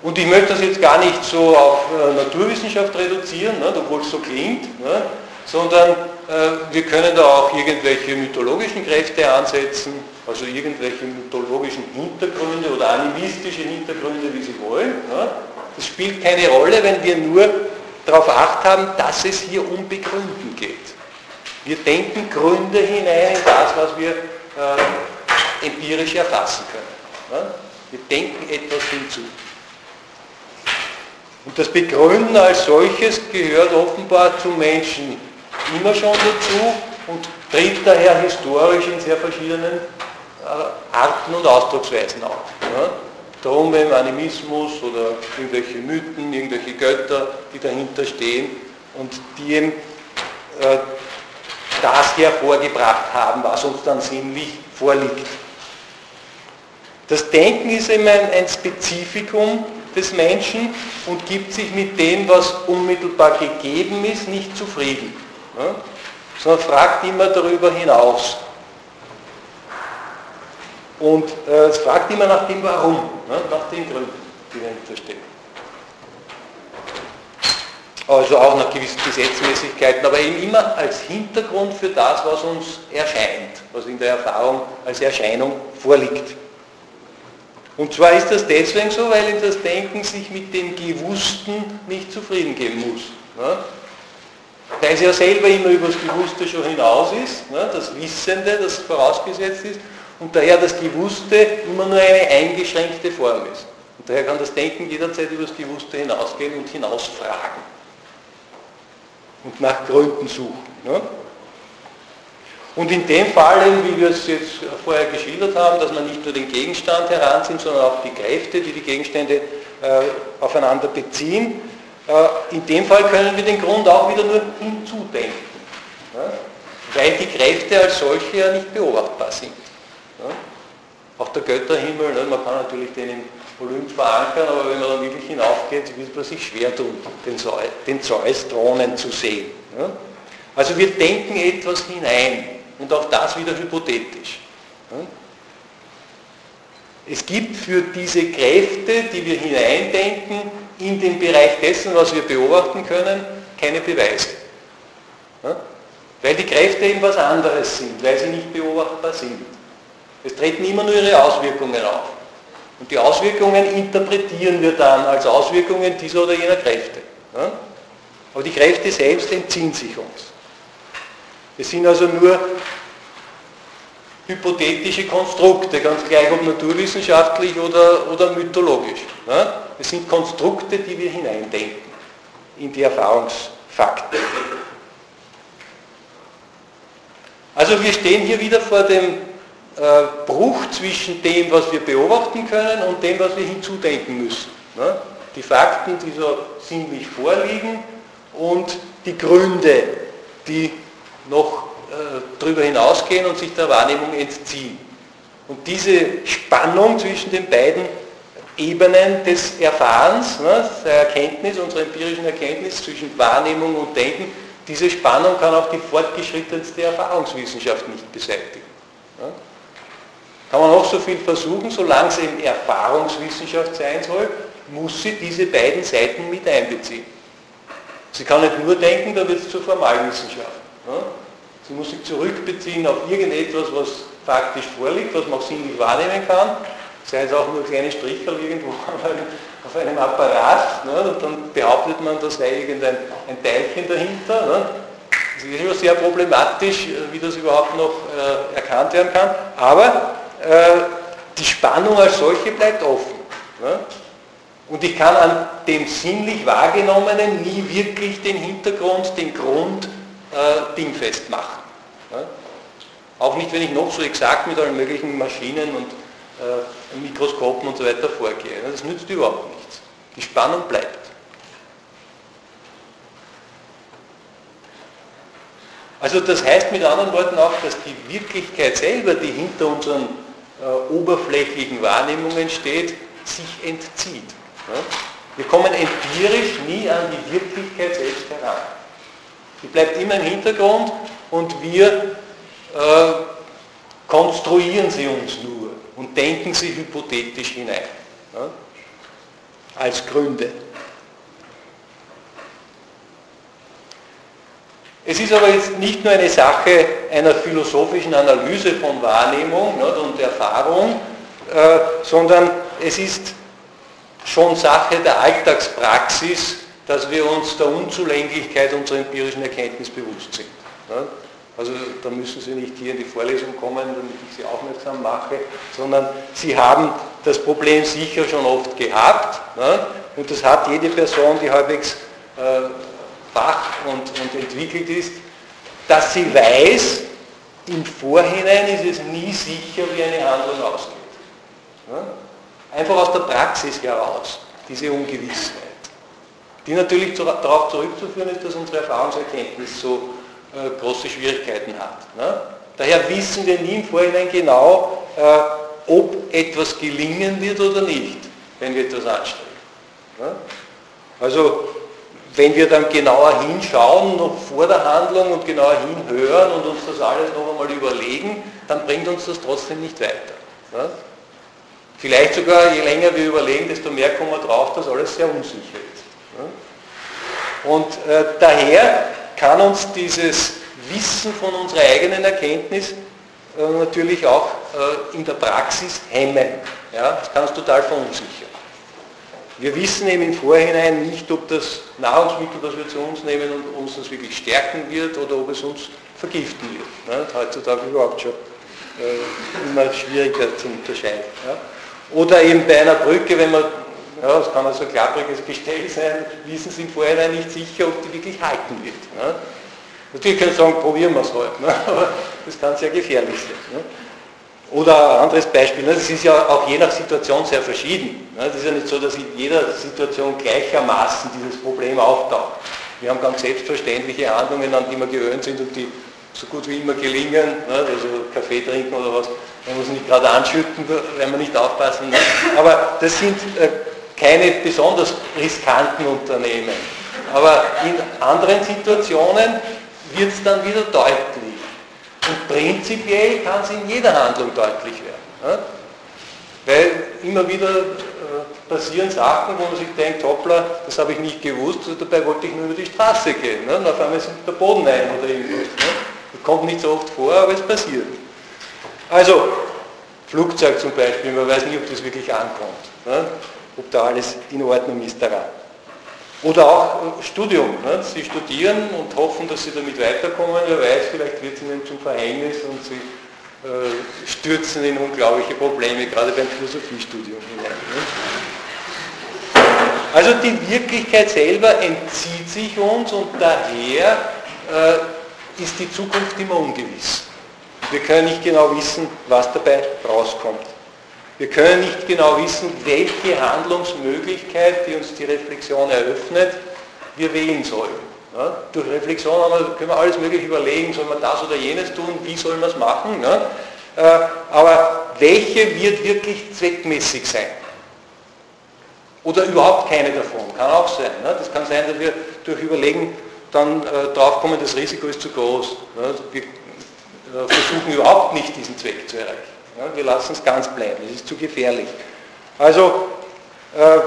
Und ich möchte das jetzt gar nicht so auf äh, Naturwissenschaft reduzieren, ne, obwohl es so klingt, ne, sondern äh, wir können da auch irgendwelche mythologischen Kräfte ansetzen, also irgendwelche mythologischen Hintergründe oder animistische Hintergründe, wie Sie wollen. Ne. Das spielt keine Rolle, wenn wir nur darauf acht haben, dass es hier um Begründen geht. Wir denken Gründe hinein in das, was wir äh, empirisch erfassen können. Ne? Wir denken etwas hinzu. Und das Begründen als solches gehört offenbar zum Menschen immer schon dazu und tritt daher historisch in sehr verschiedenen äh, Arten und Ausdrucksweisen auf. Ja? Darum im Animismus oder irgendwelche Mythen, irgendwelche Götter, die dahinter stehen und die eben äh, das hervorgebracht haben, was uns dann sinnlich vorliegt. Das Denken ist eben ein, ein Spezifikum des Menschen und gibt sich mit dem, was unmittelbar gegeben ist, nicht zufrieden, ja? sondern fragt immer darüber hinaus. Und äh, es fragt immer nach dem Warum, ne? nach den Gründen, die dahinter stehen. Also auch nach gewissen Gesetzmäßigkeiten, aber eben immer als Hintergrund für das, was uns erscheint, was in der Erfahrung als Erscheinung vorliegt. Und zwar ist das deswegen so, weil das Denken sich mit dem Gewussten nicht zufrieden geben muss. Ne? Weil es ja selber immer über das Gewusste schon hinaus ist, ne? das Wissende, das vorausgesetzt ist, und daher das Gewusste immer nur eine eingeschränkte Form ist. Und daher kann das Denken jederzeit über das Gewusste hinausgehen und hinausfragen. Und nach Gründen suchen. Ne? Und in dem Fall, wie wir es jetzt vorher geschildert haben, dass man nicht nur den Gegenstand heranzieht, sondern auch die Kräfte, die die Gegenstände äh, aufeinander beziehen, äh, in dem Fall können wir den Grund auch wieder nur hinzudenken, ja? weil die Kräfte als solche ja nicht beobachtbar sind. Ja? Auch der Götterhimmel, ne? man kann natürlich den im Olymp verankern, aber wenn man dann wirklich hinaufgeht, wird man sich schwer tun, den, Zeus, den Zeus thronen zu sehen. Ja? Also wir denken etwas hinein und auch das wieder hypothetisch. Es gibt für diese Kräfte, die wir hineindenken, in den Bereich dessen, was wir beobachten können, keine Beweise. Weil die Kräfte eben was anderes sind, weil sie nicht beobachtbar sind. Es treten immer nur ihre Auswirkungen auf. Und die Auswirkungen interpretieren wir dann als Auswirkungen dieser oder jener Kräfte. Aber die Kräfte selbst entziehen sich uns. Es sind also nur hypothetische Konstrukte, ganz gleich ob naturwissenschaftlich oder, oder mythologisch. Es sind Konstrukte, die wir hineindenken in die Erfahrungsfakten. Also wir stehen hier wieder vor dem Bruch zwischen dem, was wir beobachten können und dem, was wir hinzudenken müssen. Ne? Die Fakten, die so sinnlich vorliegen und die Gründe, die noch äh, darüber hinausgehen und sich der Wahrnehmung entziehen. Und diese Spannung zwischen den beiden Ebenen des Erfahrens, ne, der Erkenntnis, unserer empirischen Erkenntnis zwischen Wahrnehmung und Denken, diese Spannung kann auch die fortgeschrittenste Erfahrungswissenschaft nicht beseitigen. Kann man auch so viel versuchen, solange es eben Erfahrungswissenschaft sein soll, muss sie diese beiden Seiten mit einbeziehen. Sie kann nicht nur denken, dann wird es zur Formalwissenschaft. Ne. Sie muss sich zurückbeziehen auf irgendetwas, was faktisch vorliegt, was man auch sinnlich wahrnehmen kann, sei es auch nur kleine Stricherl irgendwo [laughs] auf einem Apparat, ne, und dann behauptet man, da sei irgendein ein Teilchen dahinter. Ne. Das ist immer sehr problematisch, wie das überhaupt noch äh, erkannt werden kann, aber die Spannung als solche bleibt offen. Ne. Und ich kann an dem sinnlich Wahrgenommenen nie wirklich den Hintergrund, den Grund äh, dingfest machen. Ja? Auch nicht, wenn ich noch so exakt mit allen möglichen Maschinen und äh, Mikroskopen und so weiter vorgehe. Das nützt überhaupt nichts. Die Spannung bleibt. Also das heißt mit anderen Worten auch, dass die Wirklichkeit selber, die hinter unseren äh, oberflächlichen Wahrnehmungen steht, sich entzieht. Ja? Wir kommen empirisch nie an die Wirklichkeit selbst heran. Die bleibt immer im Hintergrund und wir äh, konstruieren sie uns nur und denken sie hypothetisch hinein. Ja? als Gründe. Es ist aber jetzt nicht nur eine Sache einer philosophischen Analyse von Wahrnehmung nicht, und Erfahrung, äh, sondern es ist schon Sache der Alltagspraxis, dass wir uns der Unzulänglichkeit unserer empirischen Erkenntnis bewusst sind. Also da müssen Sie nicht hier in die Vorlesung kommen, damit ich Sie aufmerksam mache, sondern Sie haben das Problem sicher schon oft gehabt. Und das hat jede Person, die halbwegs äh, fach und, und entwickelt ist, dass sie weiß, im Vorhinein ist es nie sicher, wie eine Handlung ausgeht. Einfach aus der Praxis heraus, diese Ungewissheit. Die natürlich darauf zurückzuführen ist, dass unsere Erfahrungserkenntnis so äh, große Schwierigkeiten hat. Daher wissen wir nie im Vorhinein genau, äh, ob etwas gelingen wird oder nicht, wenn wir etwas anstellen. Also wenn wir dann genauer hinschauen, noch vor der Handlung und genauer hinhören und uns das alles noch einmal überlegen, dann bringt uns das trotzdem nicht weiter. Ja? Vielleicht sogar, je länger wir überlegen, desto mehr kommen wir drauf, dass alles sehr unsicher ist. Ja? Und äh, daher kann uns dieses Wissen von unserer eigenen Erkenntnis äh, natürlich auch äh, in der Praxis hemmen. Ja? Das kann uns total verunsichern. Wir wissen eben im Vorhinein nicht, ob das Nahrungsmittel, das wir zu uns nehmen, uns das wirklich stärken wird oder ob es uns vergiften wird. Ne? Heutzutage überhaupt schon äh, immer schwieriger zu unterscheiden. Ja? Oder eben bei einer Brücke, wenn man, ja, das kann also ein klappriges Gestell sein, wissen Sie im Vorhinein nicht sicher, ob die wirklich halten wird. Ne? Natürlich können Sie sagen, probieren wir es halt, ne? [laughs] aber das kann sehr gefährlich sein. Ne? Oder ein anderes Beispiel, ne, das ist ja auch je nach Situation sehr verschieden. Es ist ja nicht so, dass in jeder Situation gleichermaßen dieses Problem auftaucht. Wir haben ganz selbstverständliche Handlungen, an die wir gewöhnt sind und die so gut wie immer gelingen, also Kaffee trinken oder was, man muss nicht gerade anschütten, wenn wir nicht aufpassen. Aber das sind äh, keine besonders riskanten Unternehmen. Aber in anderen Situationen wird es dann wieder deutlich. Und prinzipiell kann es in jeder Handlung deutlich werden. Weil immer wieder äh, passieren Sachen, wo man sich denkt, hoppla, das habe ich nicht gewusst, dabei wollte ich nur über die Straße gehen. Ne? Und auf einmal ist der Boden ein oder irgendwas. Ne? Das kommt nicht so oft vor, aber es passiert. Also, Flugzeug zum Beispiel, man weiß nicht, ob das wirklich ankommt. Ne? Ob da alles in Ordnung ist daran. Oder auch Studium. Ne? Sie studieren und hoffen, dass Sie damit weiterkommen. Wer weiß, vielleicht wird es Ihnen zum Verhängnis und Sie äh, stürzen in unglaubliche Probleme, gerade beim Philosophiestudium hinein. Ne? Also die Wirklichkeit selber entzieht sich uns und daher äh, ist die Zukunft immer ungewiss. Wir können nicht genau wissen, was dabei rauskommt. Wir können nicht genau wissen, welche Handlungsmöglichkeit, die uns die Reflexion eröffnet, wir wählen sollen. Ja, durch Reflexion können wir alles Mögliche überlegen, soll man das oder jenes tun, wie soll man es machen. Ja? Äh, aber welche wird wirklich zweckmäßig sein? Oder überhaupt keine davon, kann auch sein. Ne? Das kann sein, dass wir durch Überlegen dann äh, draufkommen, das Risiko ist zu groß. Ne? Wir äh, versuchen überhaupt nicht diesen Zweck zu erreichen. Ja, wir lassen es ganz bleiben, es ist zu gefährlich. Also, äh,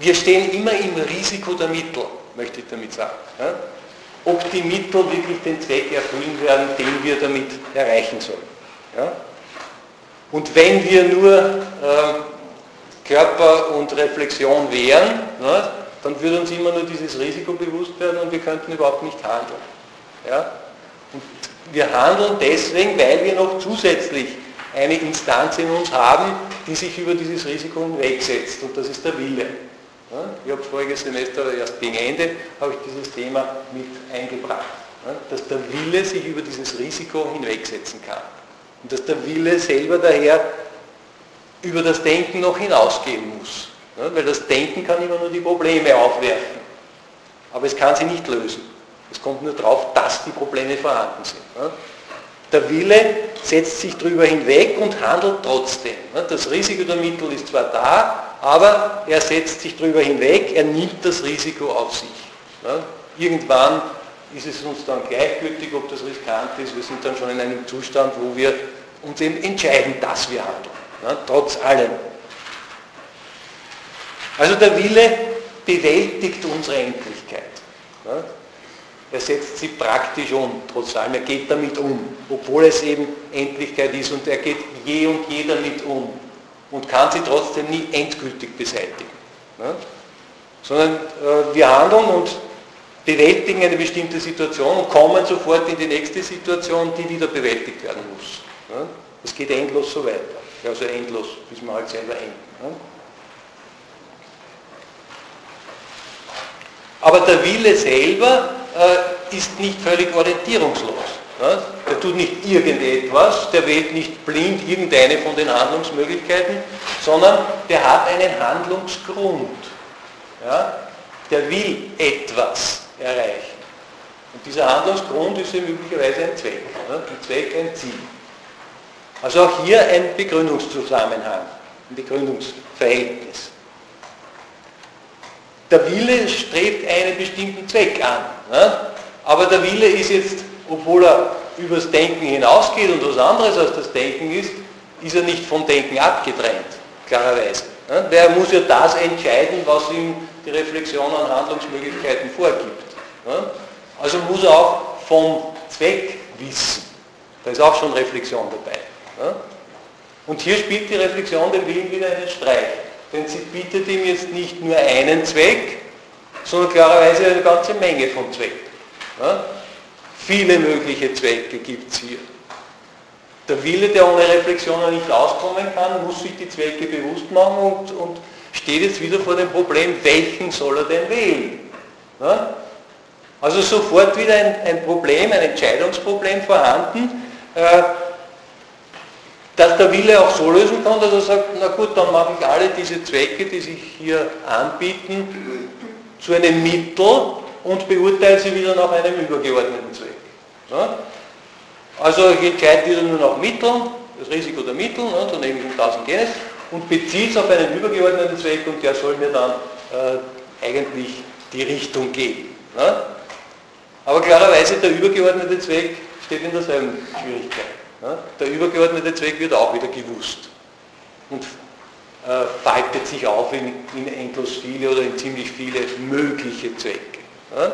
wir stehen immer im Risiko der Mittel, möchte ich damit sagen. Ja? Ob die Mittel wirklich den Zweck erfüllen werden, den wir damit erreichen sollen. Ja? Und wenn wir nur äh, Körper und Reflexion wären, ne, dann würde uns immer nur dieses Risiko bewusst werden und wir könnten überhaupt nicht handeln. Ja? Wir handeln deswegen, weil wir noch zusätzlich eine Instanz in uns haben, die sich über dieses Risiko hinwegsetzt und das ist der Wille. Ich habe voriges Semester erst gegen Ende habe ich dieses Thema mit eingebracht, dass der Wille sich über dieses Risiko hinwegsetzen kann und dass der Wille selber daher über das Denken noch hinausgehen muss, weil das Denken kann immer nur die Probleme aufwerfen, aber es kann sie nicht lösen. Es kommt nur darauf, dass die Probleme vorhanden sind. Der Wille setzt sich darüber hinweg und handelt trotzdem. Das Risiko der Mittel ist zwar da, aber er setzt sich darüber hinweg, er nimmt das Risiko auf sich. Irgendwann ist es uns dann gleichgültig, ob das riskant ist. Wir sind dann schon in einem Zustand, wo wir uns eben entscheiden, dass wir handeln. Trotz allem. Also der Wille bewältigt unsere Endlichkeit. Er setzt sie praktisch um, trotz allem, er geht damit um, obwohl es eben Endlichkeit ist und er geht je und je damit um und kann sie trotzdem nie endgültig beseitigen. Sondern äh, wir handeln und bewältigen eine bestimmte Situation und kommen sofort in die nächste Situation, die wieder bewältigt werden muss. Es geht endlos so weiter. Also endlos, bis wir halt selber enden. Aber der Wille selber äh, ist nicht völlig orientierungslos. Ne? Der tut nicht irgendetwas, der wählt nicht blind irgendeine von den Handlungsmöglichkeiten, sondern der hat einen Handlungsgrund. Ja? Der will etwas erreichen. Und dieser Handlungsgrund ist ja möglicherweise ein Zweck. Ne? Ein Zweck, ein Ziel. Also auch hier ein Begründungszusammenhang, ein Begründungsverhältnis. Der Wille strebt einen bestimmten Zweck an. Ne? Aber der Wille ist jetzt, obwohl er übers Denken hinausgeht und was anderes als das Denken ist, ist er nicht vom Denken abgetrennt, klarerweise. Ne? Der muss ja das entscheiden, was ihm die Reflexion an Handlungsmöglichkeiten vorgibt. Ne? Also muss er auch vom Zweck wissen. Da ist auch schon Reflexion dabei. Und hier spielt die Reflexion dem Willen wieder einen Streich. Denn sie bietet ihm jetzt nicht nur einen Zweck, sondern klarerweise eine ganze Menge von Zwecken. Ja? Viele mögliche Zwecke gibt es hier. Der Wille, der ohne Reflexion nicht auskommen kann, muss sich die Zwecke bewusst machen und, und steht jetzt wieder vor dem Problem, welchen soll er denn wählen? Ja? Also sofort wieder ein, ein, Problem, ein Entscheidungsproblem vorhanden. Äh, dass der Wille auch so lösen kann, dass er sagt, na gut, dann mache ich alle diese Zwecke, die sich hier anbieten, zu einem Mittel und beurteile sie wieder nach einem übergeordneten Zweck. Ja? Also ich entscheide wieder nur nach Mitteln, das Risiko der Mittel, ne, dann nehme ich um 1000 jenes und beziehe es auf einen übergeordneten Zweck und der soll mir dann äh, eigentlich die Richtung geben. Ne? Aber klarerweise der übergeordnete Zweck steht in derselben Schwierigkeit. Der übergeordnete Zweck wird auch wieder gewusst und äh, faltet sich auf in, in, endlos viele oder in ziemlich viele mögliche Zwecke. Ja?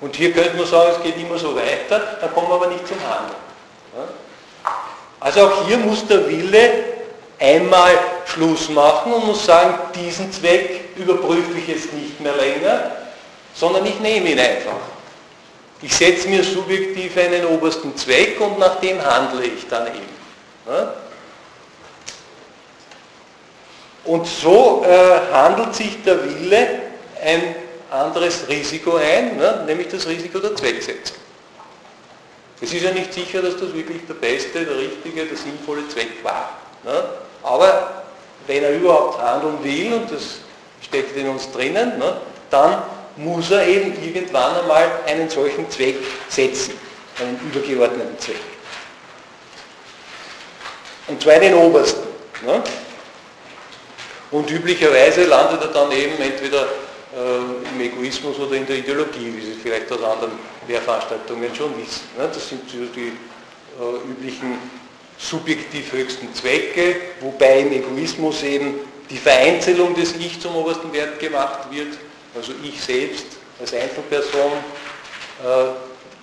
Und hier könnte man sagen, es geht immer so weiter, dann kommen wir aber nicht zum Handeln. Ja? Also auch hier muss der Wille einmal Schluss machen und muss sagen, diesen Zweck überprüfe ich jetzt nicht mehr länger, sondern ich nehme ihn einfach. Ich setze mir subjektiv einen obersten Zweck und nach dem handle ich dann eben. Und so äh, handelt sich der Wille ein anderes Risiko ein, ne? nämlich das Risiko der Zwecksetzung. Es ist ja nicht sicher, dass das wirklich der beste, der richtige, der sinnvolle Zweck war. Ne? Aber wenn er überhaupt handeln will, und das steckt in uns drinnen, ne? dann muss er eben irgendwann einmal einen solchen Zweck setzen, einen übergeordneten Zweck. Und zwar den obersten. Ne? Und üblicherweise landet er dann eben entweder äh, im Egoismus oder in der Ideologie, wie Sie vielleicht aus anderen Lehrveranstaltungen schon wissen. Ne? Das sind so die äh, üblichen subjektiv höchsten Zwecke, wobei im Egoismus eben die Vereinzelung des Ich zum obersten Wert gemacht wird also ich selbst als Einzelperson äh,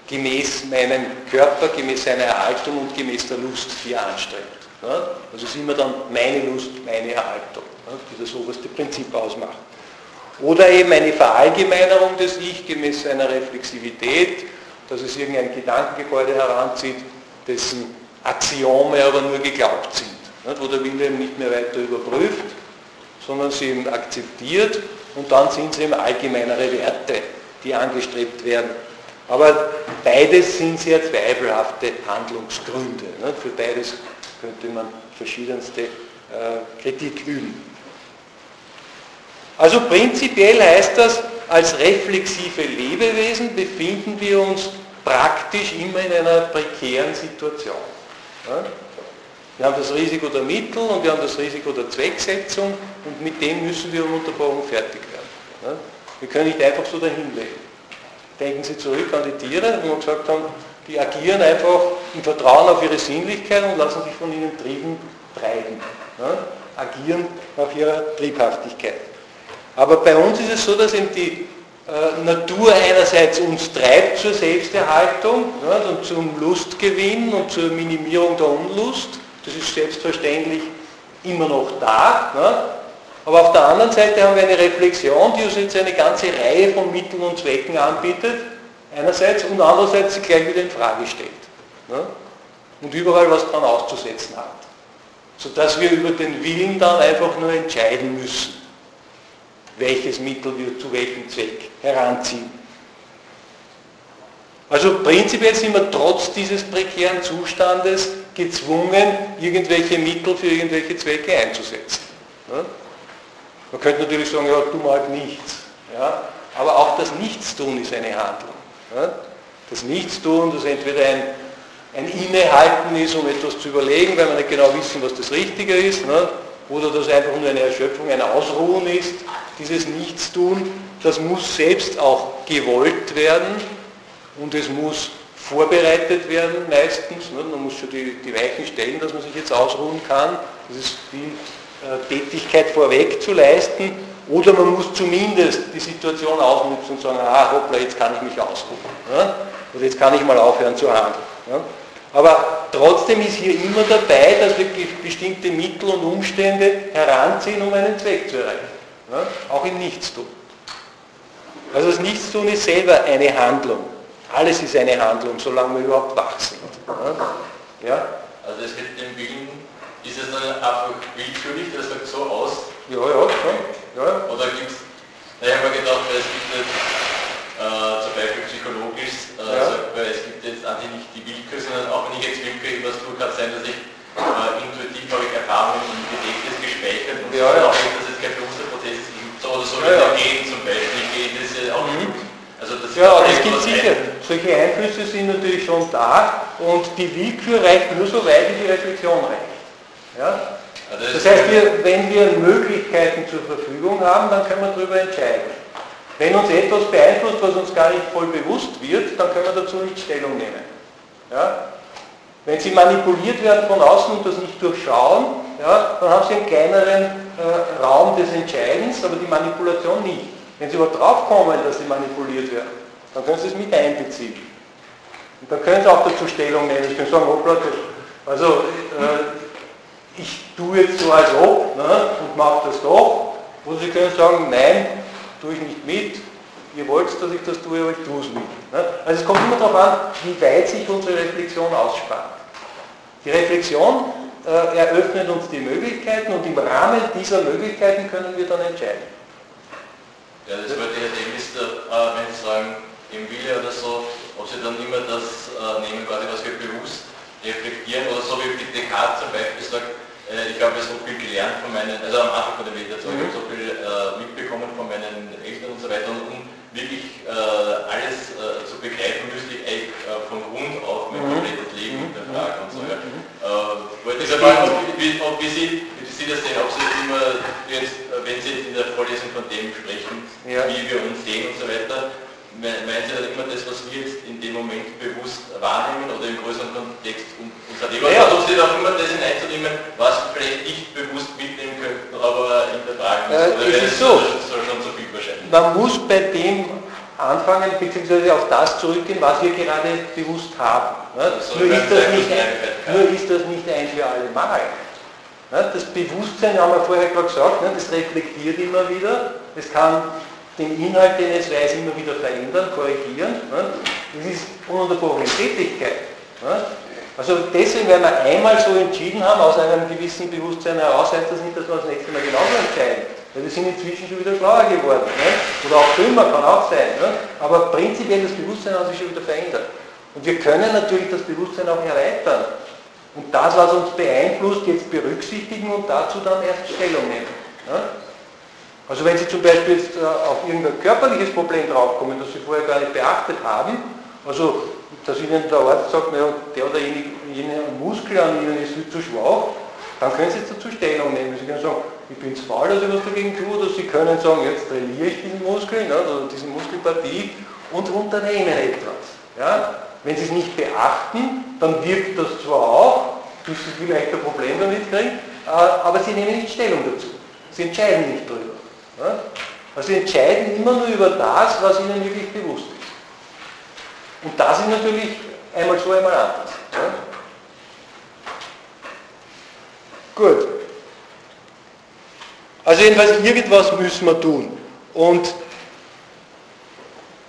gemäß meinem Körper, gemäß seiner Erhaltung und gemäß der Lust, die er anstrebt. Ne? Also es ist immer dann meine Lust, meine Erhaltung, ne? die das oberste Prinzip ausmacht. Oder eben eine Verallgemeinerung des Ich gemäß seiner Reflexivität, dass es irgendein Gedankengebäude heranzieht, dessen Axiome aber nur geglaubt sind, ne? wo der Wille nicht mehr weiter überprüft, sondern sie eben akzeptiert und dann sind es eben allgemeinere Werte, die angestrebt werden. Aber beides sind sehr zweifelhafte Handlungsgründe. Ne? Für beides könnte man verschiedenste äh, Kritik üben. Also prinzipiell heißt das, als reflexive Lebewesen befinden wir uns praktisch immer in einer prekären Situation. Wir haben das Risiko der Mittel und wir haben das Risiko der Zwecksetzung und mit dem müssen wir ununterbrochen fertig werden. Wir können nicht einfach so dahin leben. Denken Sie zurück an die Tiere, wo wir gesagt haben, die agieren einfach im Vertrauen auf ihre Sinnlichkeit und lassen sich von ihnen Trieben treiben. Agieren nach ihrer Triebhaftigkeit. Aber bei uns ist es so, dass eben die äh, Natur einerseits uns treibt zur Selbsterhaltung ja, und zum Lustgewinn und zur Minimierung der Unlust. Das ist selbstverständlich immer noch da. Ja. Aber auf der anderen Seite haben wir eine Reflexion, die uns jetzt eine ganze Reihe von Mitteln und Zwecken anbietet, einerseits und andererseits sie gleich wieder in Frage stellt. Ja. Und überall was dran auszusetzen hat. Sodass wir über den Willen dann einfach nur entscheiden müssen welches Mittel wir zu welchem Zweck heranziehen. Also prinzipiell sind wir trotz dieses prekären Zustandes gezwungen, irgendwelche Mittel für irgendwelche Zwecke einzusetzen. Man könnte natürlich sagen, ja, tu mal halt nichts. Ja? Aber auch das Nichtstun ist eine Handlung. Ja? Das Nichtstun, das entweder ein, ein Innehalten ist, um etwas zu überlegen, weil wir nicht genau wissen, was das Richtige ist, ne? oder das einfach nur eine Erschöpfung, ein Ausruhen ist, dieses Nichtstun, das muss selbst auch gewollt werden und es muss vorbereitet werden meistens. Ne? Man muss schon die, die Weichen stellen, dass man sich jetzt ausruhen kann. Das ist viel äh, Tätigkeit vorweg zu leisten. Oder man muss zumindest die Situation ausnutzen und sagen, ah hoppla, jetzt kann ich mich ausruhen. Ne? Oder jetzt kann ich mal aufhören zu handeln. Ne? Aber trotzdem ist hier immer dabei, dass wir bestimmte Mittel und Umstände heranziehen, um einen Zweck zu erreichen. Ja? Auch im Nichtstun. Also das Nichtstun ist selber eine Handlung. Alles ist eine Handlung, solange wir überhaupt wach sind. Ja? Also das mit dem Willen, ist es dann einfach willkürlich, das sagt so aus? Ja, ja, schon. Ja. Oder gibt es, ich habe mir gedacht, es gibt nicht äh, zum Beispiel psychologisch, äh, ja. sagt man, es gibt jetzt eigentlich nicht die Willkür, sondern auch wenn ich jetzt willkürlich was tue, kann es sein, dass ich äh, intuitiv habe ich Erfahrungen im Gedächtnis gespeichert und ja, ja. auch wenn das jetzt kein bewusster Prozess ist, so oder so ja, ja. gehen zum Beispiel, gehen das ja auch mhm. Also das ja, es gibt sicher, solche Einflüsse sind natürlich schon da und die Willkür reicht nur so weit, wie die Reflexion reicht. Ja? Also das, das heißt, wir, wenn wir Möglichkeiten zur Verfügung haben, dann können wir darüber entscheiden. Wenn uns etwas beeinflusst, was uns gar nicht voll bewusst wird, dann können wir dazu nicht Stellung nehmen. Ja? Wenn Sie manipuliert werden von außen und das nicht durchschauen, ja, dann haben Sie einen kleineren äh, Raum des Entscheidens, aber die Manipulation nicht. Wenn Sie aber draufkommen, dass Sie manipuliert werden, dann können Sie es mit einbeziehen. Und dann können Sie auch dazu Stellung nehmen. Sie können sagen, hoppla, also äh, ich tue jetzt so als ob ne, und mache das doch. Oder Sie können sagen, nein, tue ich nicht mit, ihr wollt, dass ich das tue, aber ich tue es nicht. Ne? Also es kommt immer darauf an, wie weit sich unsere Reflexion ausspannt. Die Reflexion äh, eröffnet uns die Möglichkeiten und im Rahmen dieser Möglichkeiten können wir dann entscheiden. Ja, das wollte ich jetzt eben wissen, äh, wenn Sie sagen, im Wille oder so, ob Sie dann immer das äh, nehmen, quasi was wir bewusst reflektieren oder so wie Descartes zum Beispiel sagt, äh, ich habe so viel gelernt von meinen, also am Anfang von der Welt, also mhm. ich habe so viel äh, mitbekommen von meinen Eltern und so weiter und um wirklich äh, alles äh, zu begreifen, müsste ich eigentlich äh, von Grund auf mein mhm. komplettes Leben hinterfragen mhm. und so. Ja. Mhm. Wollte ich mal, ob, wie, ob, wie, Sie, wie Sie das sehen, ob Sie immer, wenn Sie jetzt in der Vorlesung von dem sprechen, ja. wie wir uns sehen und so weiter, meinen Sie dann immer das, was wir jetzt in dem Moment bewusst wahrnehmen oder im größeren Kontext unser Leben? Ja, versuchen Sie auch immer das hineinzunehmen, was wir vielleicht nicht bewusst mitnehmen könnten, aber hinterfragen müssen. Äh, es ist so, schon so viel wahrscheinlich. Man muss bei dem anfangen, beziehungsweise auf das zurückgehen, was wir gerade bewusst haben. Ne? Nur, ist das nicht ein, nur ist das nicht ein für alle Mal. Ne? Das Bewusstsein, haben wir vorher gerade gesagt, ne? das reflektiert immer wieder. Es kann den Inhalt, den es weiß, immer wieder verändern, korrigieren. Ne? Das ist ununterbrochene Tätigkeit. Also deswegen, wenn wir einmal so entschieden haben, aus einem gewissen Bewusstsein heraus, heißt das nicht, dass wir das nächste Mal genauso entscheiden. Weil wir sind inzwischen schon wieder schlauer geworden. Ne? Oder auch dümmer, kann auch sein. Ne? Aber prinzipiell das Bewusstsein hat sich schon wieder verändert. Und wir können natürlich das Bewusstsein auch erweitern. Und das, was uns beeinflusst, jetzt berücksichtigen und dazu dann erst Stellung nehmen. Also wenn Sie zum Beispiel jetzt äh, auf irgendein körperliches Problem draufkommen, das Sie vorher gar nicht beachtet haben, also dass Ihnen der Arzt sagt, naja, der oder jene, jene Muskel an Ihnen ist zu schwach, dann können Sie dazu Stellung nehmen. Sie können sagen, ich bin zu faul, dass ich was dagegen tue, oder Sie können sagen, jetzt trainiere ich diesen Muskel, ne, oder diese Muskelpartie und unternehmen etwas. Ja? Wenn Sie es nicht beachten, dann wirkt das zwar auch, dass Sie vielleicht ein Problem damit kriegen, äh, aber Sie nehmen nicht Stellung dazu. Sie entscheiden nicht darüber. Also sie entscheiden immer nur über das, was ihnen wirklich bewusst ist. Und das ist natürlich einmal so, einmal anders. Gut. Also jedenfalls irgendwas müssen wir tun. Und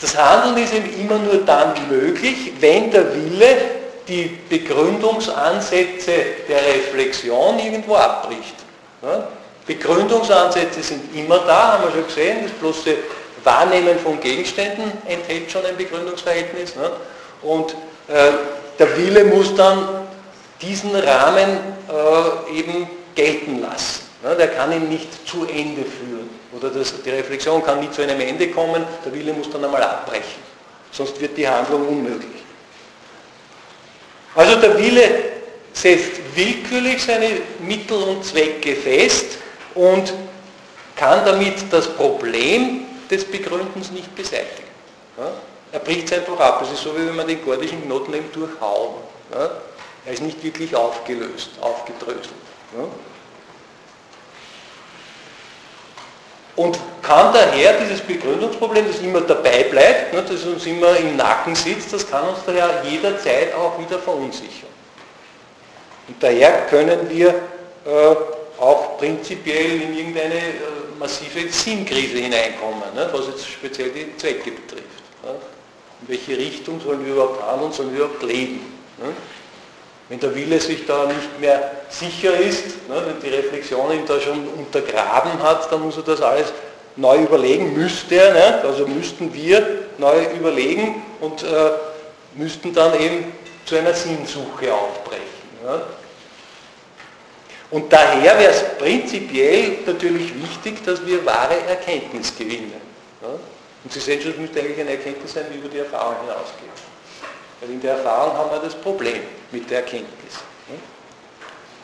das Handeln ist eben immer nur dann möglich, wenn der Wille die Begründungsansätze der Reflexion irgendwo abbricht. Ja? Begründungsansätze sind immer da, haben wir schon gesehen, das bloße Wahrnehmen von Gegenständen enthält schon ein Begründungsverhältnis. Ne? Und äh, der Wille muss dann diesen Rahmen äh, eben gelten lassen. Ne? Der kann ihn nicht zu Ende führen. Oder das, die Reflexion kann nie zu einem Ende kommen, der Wille muss dann einmal abbrechen. Sonst wird die Handlung unmöglich. Also der Wille setzt willkürlich seine Mittel und Zwecke fest und kann damit das Problem des Begründens nicht beseitigen. Ja? Er bricht es einfach ab. Es ist so, wie wenn man den gordischen Knoten eben durchhauen. Ja? Er ist nicht wirklich aufgelöst, aufgedröselt. Ja? Und kann daher dieses Begründungsproblem, das immer dabei bleibt, ne, das uns immer im Nacken sitzt, das kann uns daher jederzeit auch wieder verunsichern. Und daher können wir äh, auch prinzipiell in irgendeine äh, massive Sinnkrise hineinkommen, ne, was jetzt speziell die Zwecke betrifft. Ne. In welche Richtung sollen wir überhaupt handeln, sollen wir überhaupt leben? Ne. Wenn der Wille sich da nicht mehr sicher ist, wenn die Reflexion ihn da schon untergraben hat, dann muss er das alles neu überlegen, müsste er, also müssten wir neu überlegen und äh, müssten dann eben zu einer Sinnsuche aufbrechen. Und daher wäre es prinzipiell natürlich wichtig, dass wir wahre Erkenntnis gewinnen. Ne? Und Sie sehen schon, es müsste eigentlich eine Erkenntnis sein, die über die Erfahrung hinausgeht. Weil in der Erfahrung haben wir das Problem mit der Erkenntnis.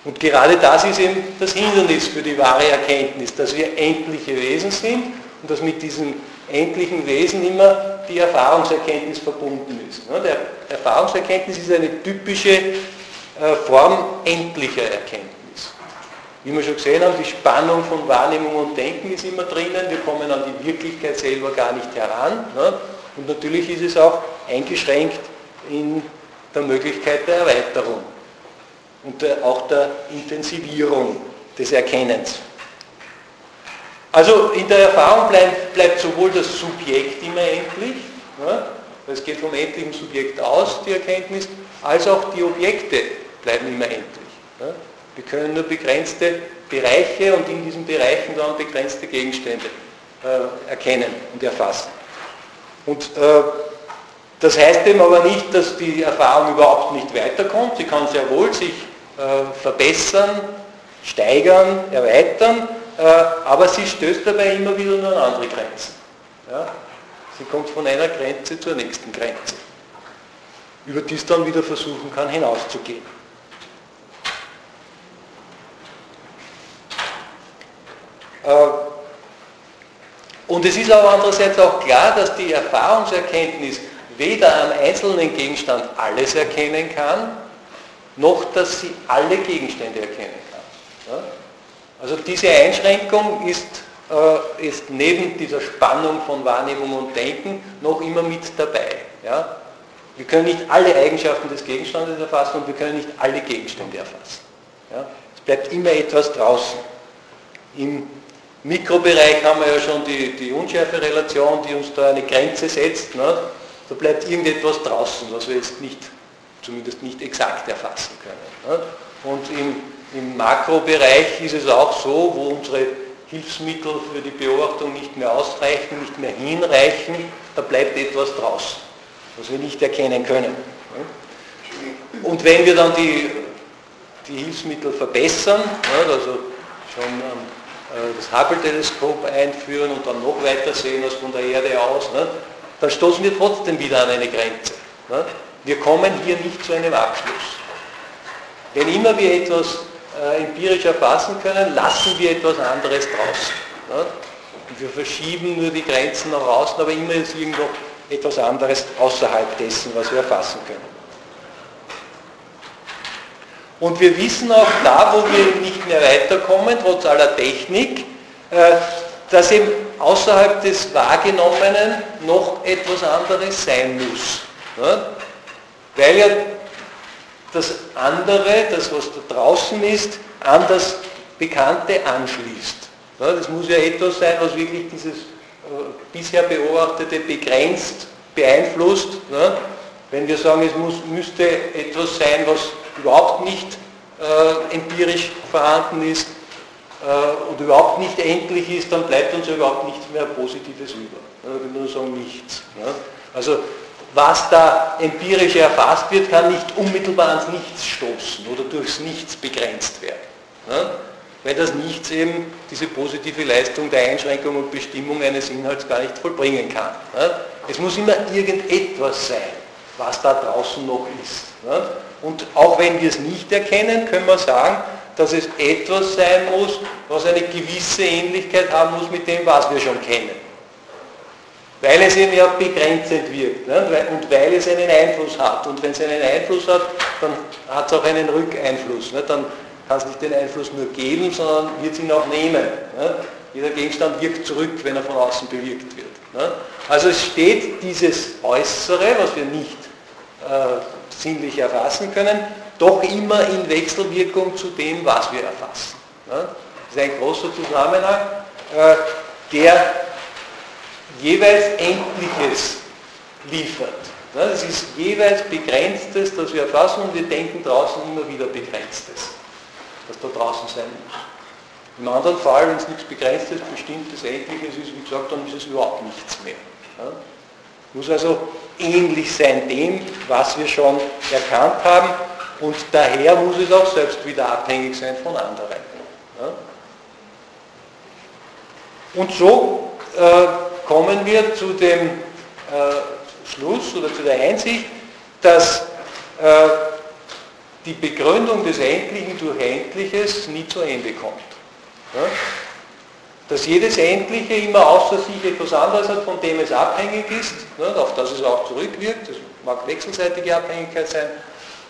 Und gerade das ist eben das Hindernis für die wahre Erkenntnis, dass wir endliche Wesen sind und dass mit diesen endlichen Wesen immer die Erfahrungserkenntnis verbunden ist. Der Erfahrungserkenntnis ist eine typische äh, Form endlicher Erkenntnis. Wie wir schon gesehen haben, die Spannung von Wahrnehmung und Denken ist immer drinnen, wir kommen an die Wirklichkeit selber gar nicht heran. Und natürlich ist es auch eingeschränkt in der Möglichkeit der Erweiterung und auch der Intensivierung des Erkennens. Also in der Erfahrung bleibt, bleibt sowohl das Subjekt immer endlich, ja, es geht vom endlichen Subjekt aus, die Erkenntnis, als auch die Objekte bleiben immer endlich. Ja. Wir können nur begrenzte Bereiche und in diesen Bereichen dann begrenzte Gegenstände äh, erkennen und erfassen. Und äh, das heißt eben aber nicht, dass die Erfahrung überhaupt nicht weiterkommt. Sie kann sehr wohl sich äh, verbessern, steigern, erweitern, äh, aber sie stößt dabei immer wieder nur an andere Grenzen. Ja? Sie kommt von einer Grenze zur nächsten Grenze, über die es dann wieder versuchen kann hinauszugehen. Und es ist aber andererseits auch klar, dass die Erfahrungserkenntnis weder am einzelnen Gegenstand alles erkennen kann, noch dass sie alle Gegenstände erkennen kann. Also diese Einschränkung ist, äh, ist neben dieser Spannung von Wahrnehmung und Denken noch immer mit dabei. Wir können nicht alle Eigenschaften des Gegenstandes erfassen und wir können nicht alle Gegenstände erfassen. Ja? Es bleibt immer etwas draußen. Im Mikrobereich haben wir ja schon die, die Unschärferelation, die uns da eine Grenze setzt. Ne? Da bleibt irgendetwas draußen, was wir jetzt nicht zumindest nicht exakt erfassen können. Und im, im Makrobereich ist es auch so, wo unsere Hilfsmittel für die Beobachtung nicht mehr ausreichen, nicht mehr hinreichen, da bleibt etwas draußen, was wir nicht erkennen können. Und wenn wir dann die, die Hilfsmittel verbessern, also schon äh, das Hubble-Teleskop einführen und dann noch weiter sehen als von der Erde aus, dann stoßen wir trotzdem wieder an eine Grenze. Wir kommen hier nicht zu einem Abschluss. Wenn immer wir etwas äh, empirisch erfassen können, lassen wir etwas anderes draußen. Und wir verschieben nur die Grenzen nach außen, aber immer ist irgendwo etwas anderes außerhalb dessen, was wir erfassen können. Und wir wissen auch da, wo wir nicht mehr weiterkommen, trotz aller Technik, äh, dass eben außerhalb des Wahrgenommenen noch etwas anderes sein muss. Ja? Weil ja das andere, das was da draußen ist, an das Bekannte anschließt. Ja? Das muss ja etwas sein, was wirklich dieses äh, bisher Beobachtete begrenzt beeinflusst. Ja? Wenn wir sagen, es muss, müsste etwas sein, was überhaupt nicht äh, empirisch vorhanden ist, äh, und überhaupt nicht endlich ist, dann bleibt uns ja überhaupt nichts mehr Positives über. Ja, wenn wir nur sagen, nichts. Ja. Also was da empirisch erfasst wird, kann nicht unmittelbar ans Nichts stoßen oder durchs Nichts begrenzt werden. Ja. Weil das Nichts eben diese positive Leistung der Einschränkung und Bestimmung eines Inhalts gar nicht vollbringen kann. Es muss immer irgendetwas sein, was da draußen noch ist. Und auch wenn wir es nicht erkennen, können wir sagen, dass es etwas sein muss, was eine gewisse Ähnlichkeit haben muss mit dem, was wir schon kennen. Weil es eben ja begrenzend wirkt ne? und weil es einen Einfluss hat. Und wenn es einen Einfluss hat, dann hat es auch einen Rückeinfluss. Ne? Dann kann es nicht den Einfluss nur geben, sondern wird ihn auch nehmen. Ne? Jeder Gegenstand wirkt zurück, wenn er von außen bewirkt wird. Ne? Also es steht dieses Äußere, was wir nicht äh, sinnlich erfassen können, doch immer in Wechselwirkung zu dem, was wir erfassen. Das ist ein großer Zusammenhang, äh, der jeweils Endliches liefert. Es ist jeweils Begrenztes, das wir erfassen und wir denken draußen immer wieder Begrenztes, das da draußen sein muss. Im anderen Fall, wenn es nichts Begrenztes, Bestimmtes, Endliches ist, wie gesagt, dann ist es überhaupt nichts mehr. Muss also ähnlich sein dem, was wir schon erkannt haben und daher muss es auch selbst wieder abhängig sein von anderen. Und so äh, kommen wir zu dem äh, Schluss oder zu der Einsicht, dass äh, die Begründung des Endlichen durch Endliches nie zu Ende kommt. Dass jedes Endliche immer außer sich etwas anderes hat, von dem es abhängig ist, ja, auf das es auch zurückwirkt, das mag wechselseitige Abhängigkeit sein,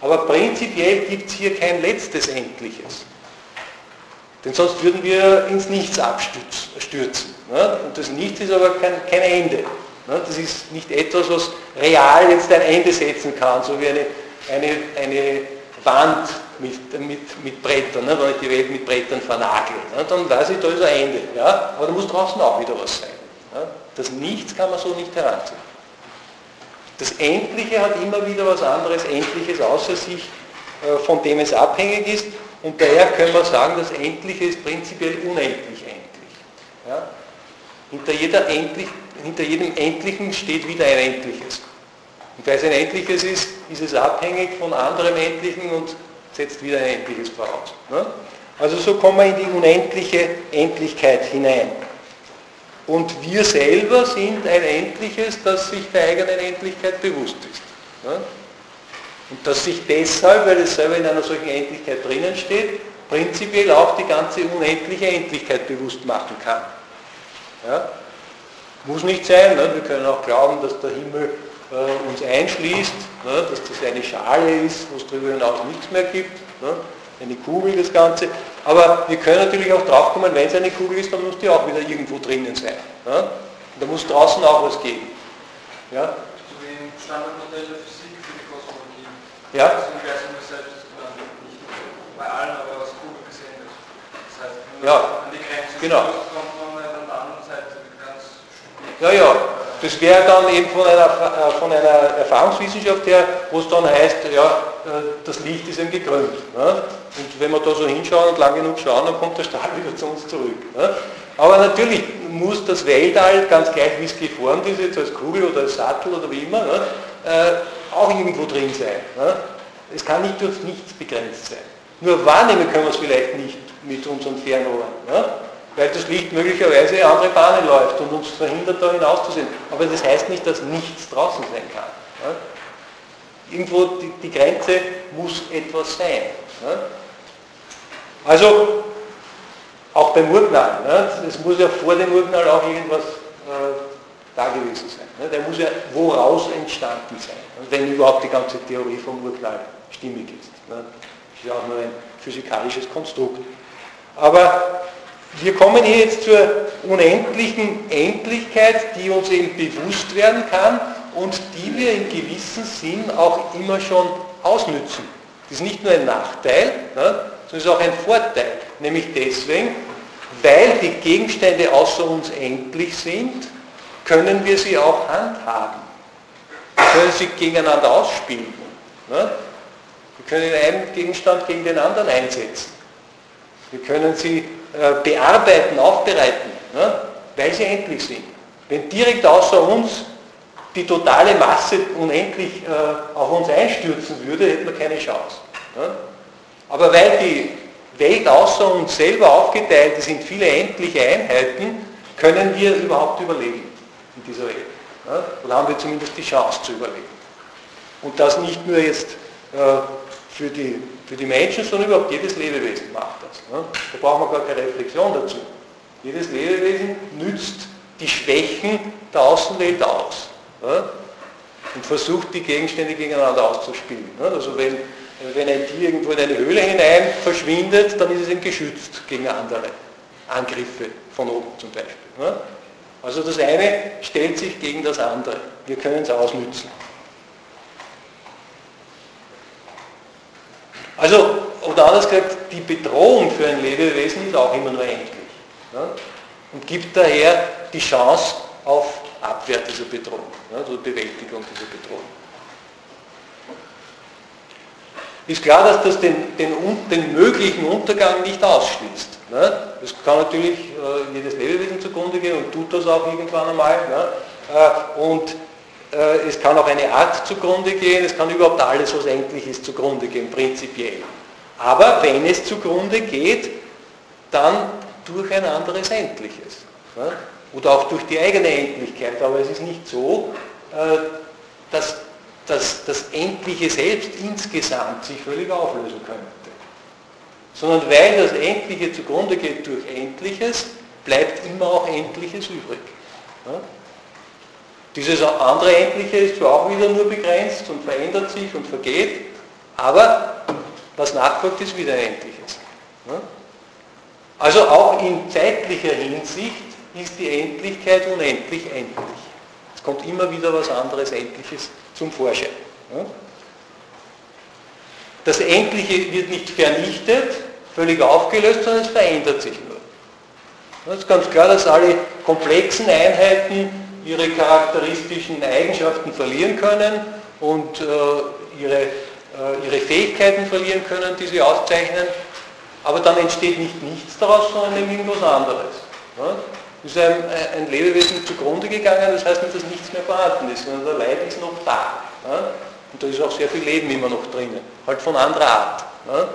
aber prinzipiell gibt es hier kein letztes Endliches. Denn sonst würden wir ins Nichts abstürzen. Ne? Und das Nichts ist aber kein, kein Ende. Ne? Das ist nicht etwas, was real jetzt ein Ende setzen kann, so wie eine, eine, eine Wand mit, mit, mit Brettern, ne? wenn ich die Welt mit Brettern vernagel. Ne? Dann weiß ich, da ist ein Ende. Ja? Aber da muss draußen auch wieder was sein. Ne? Das Nichts kann man so nicht heranziehen. Das Endliche hat immer wieder was anderes Endliches außer sich, äh, von dem es abhängig ist. Und daher können wir sagen, das Endliche ist prinzipiell unendlich endlich. Ja? Hinter, jeder endlich, hinter jedem Endlichen steht wieder ein Endliches. Und weil es ein Endliches ist, ist es abhängig von anderem Endlichen und setzt wieder ein Endliches voraus. Ne? Also so kommen wir in die unendliche Endlichkeit hinein. Und wir selber sind ein Endliches, das sich der eigenen Endlichkeit bewusst ist. Ja? Und das sich deshalb, weil es selber in einer solchen Endlichkeit drinnen steht, prinzipiell auch die ganze unendliche Endlichkeit bewusst machen kann. Ja? Muss nicht sein, ne? wir können auch glauben, dass der Himmel äh, uns einschließt, ne? dass das eine Schale ist, wo es darüber hinaus nichts mehr gibt. Ne? eine Kugel das Ganze. Aber wir können natürlich auch drauf kommen, wenn es eine Kugel ist, dann muss die auch wieder irgendwo drinnen sein. Ja? Da muss draußen auch was geben. Ja? So wie im Standardmodell der Physik für die Kosmologie. Ja? Das Universum ist selbst nicht bei allen, aber was Kugel gesehen wird. Das heißt, wenn ja. an die Grenze genau. kommt man an der anderen Seite ganz Ja, ja. Das wäre dann eben von einer, äh, von einer Erfahrungswissenschaft her, wo es dann heißt, ja, äh, das Licht ist eben gekrümmt. Ne? Und wenn wir da so hinschauen und lang genug schauen, dann kommt der Strahl [laughs] wieder zu uns zurück. Ne? Aber natürlich muss das Weltall, ganz gleich wie es geformt ist, jetzt als Kugel oder als Sattel oder wie immer, ne, äh, auch irgendwo drin sein. Ne? Es kann nicht durch nichts begrenzt sein. Nur wahrnehmen können wir es vielleicht nicht mit unseren Fernrohren, ne? Weil das Licht möglicherweise andere Bahnen läuft und uns verhindert, da hinauszusehen. Aber das heißt nicht, dass nichts draußen sein kann. Ne? Irgendwo die, die Grenze muss etwas sein. Ne? Also auch beim Urknall. Ne? Es muss ja vor dem Urknall auch irgendwas äh, da gewesen sein. Ne? Der muss ja woraus entstanden sein, ne? wenn überhaupt die ganze Theorie vom Urknall stimmig ist. Ne? Das ist ja auch nur ein physikalisches Konstrukt. Aber wir kommen hier jetzt zur unendlichen Endlichkeit, die uns eben bewusst werden kann und die wir in gewissem Sinn auch immer schon ausnützen. Das ist nicht nur ein Nachteil, ne, sondern ist auch ein Vorteil. Nämlich deswegen, weil die Gegenstände außer uns endlich sind, können wir sie auch handhaben. Wir können sie gegeneinander ausspielen. Ne? Wir können einen Gegenstand gegen den anderen einsetzen. Wir können sie bearbeiten, aufbereiten, ne? weil sie endlich sind. Wenn direkt außer uns die totale Masse unendlich äh, auf uns einstürzen würde, hätten wir keine Chance. Ne? Aber weil die Welt außer uns selber aufgeteilt ist in viele endliche Einheiten, können wir überhaupt überleben in dieser Welt. Ne? Oder haben wir zumindest die Chance zu überleben. Und das nicht nur jetzt äh, für, die, für die Menschen, sondern überhaupt jedes Lebewesen macht das. Ne? Da braucht man gar keine Reflexion dazu. Jedes Lebewesen nützt die Schwächen der Außenwelt aus ne? und versucht die Gegenstände gegeneinander auszuspielen. Ne? Also wenn, wenn ein Tier irgendwo in eine Höhle hinein verschwindet, dann ist es eben geschützt gegen andere Angriffe von oben zum Beispiel. Ne? Also das eine stellt sich gegen das andere. Wir können es ausnützen. Also, oder anders gesagt, die Bedrohung für ein Lebewesen ist auch immer nur endlich. Ja? Und gibt daher die Chance auf Abwehr dieser Bedrohung, ja, also Bewältigung dieser Bedrohung. Ist klar, dass das den, den, den möglichen Untergang nicht ausschließt. Ne? Es kann natürlich äh, jedes Lebewesen zugrunde gehen und tut das auch irgendwann einmal. Ne? Äh, und es kann auch eine Art zugrunde gehen, es kann überhaupt alles, was endlich ist, zugrunde gehen, prinzipiell. Aber wenn es zugrunde geht, dann durch ein anderes Endliches. Oder auch durch die eigene Endlichkeit. Aber es ist nicht so, äh, dass das Endliche selbst insgesamt sich völlig auflösen könnte. Sondern weil das Endliche zugrunde geht durch Endliches, bleibt immer auch Endliches übrig. Dieses andere Endliche ist zwar auch wieder nur begrenzt und verändert sich und vergeht, aber was nachfolgt, ist wieder Endliches. Also auch in zeitlicher Hinsicht ist die Endlichkeit unendlich endlich. Es kommt immer wieder was anderes Endliches zum Vorschein. Das Endliche wird nicht vernichtet, völlig aufgelöst, sondern es verändert sich nur. Es ist ganz klar, dass alle komplexen Einheiten ihre charakteristischen Eigenschaften verlieren können und äh, ihre, äh, ihre Fähigkeiten verlieren können, die sie auszeichnen, aber dann entsteht nicht nichts daraus, sondern irgendwas anderes. Ja? Ist ein, ein, Lebewesen zugrunde gegangen, das heißt nicht, dass nichts mehr vorhanden ist, sondern der Leib ist noch da. Ja? Und da ist auch sehr viel Leben immer noch drinnen, halt von anderer Art. Ja?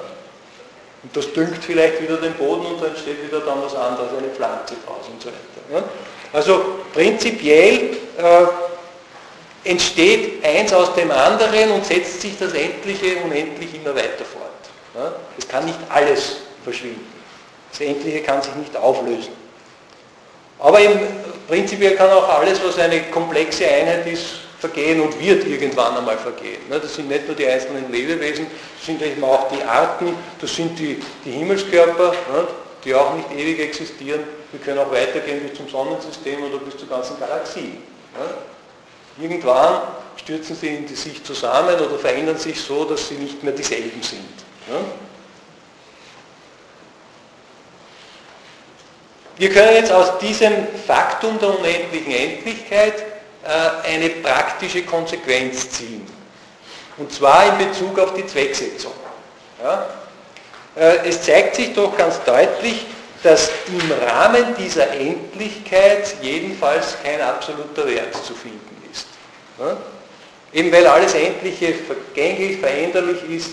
Und das düngt vielleicht wieder den Boden und dann entsteht wieder dann was anderes, eine Pflanze draus und so weiter. Also prinzipiell äh, entsteht eins aus dem anderen und setzt sich das Endliche unendlich immer weiter fort. Ja? Es kann nicht alles verschwinden. Das Endliche kann sich nicht auflösen. Aber im prinzipiell kann auch alles, was eine komplexe Einheit ist, vergehen und wird irgendwann einmal vergehen. Das sind nicht nur die einzelnen Lebewesen, das sind eben auch die Arten, das sind die, die Himmelskörper, die auch nicht ewig existieren. Wir können auch weitergehen bis zum Sonnensystem oder bis zur ganzen Galaxie. Irgendwann stürzen sie in sich zusammen oder verändern sich so, dass sie nicht mehr dieselben sind. Wir können jetzt aus diesem Faktum der unendlichen Endlichkeit äh, eine praktische Konsequenz ziehen. Und zwar in Bezug auf die Zwecksetzung. Ja? Äh, es zeigt sich doch ganz deutlich, dass im Rahmen dieser Endlichkeit jedenfalls kein absoluter Wert zu finden ist. Ja? Eben weil alles Endliche vergänglich, veränderlich ist,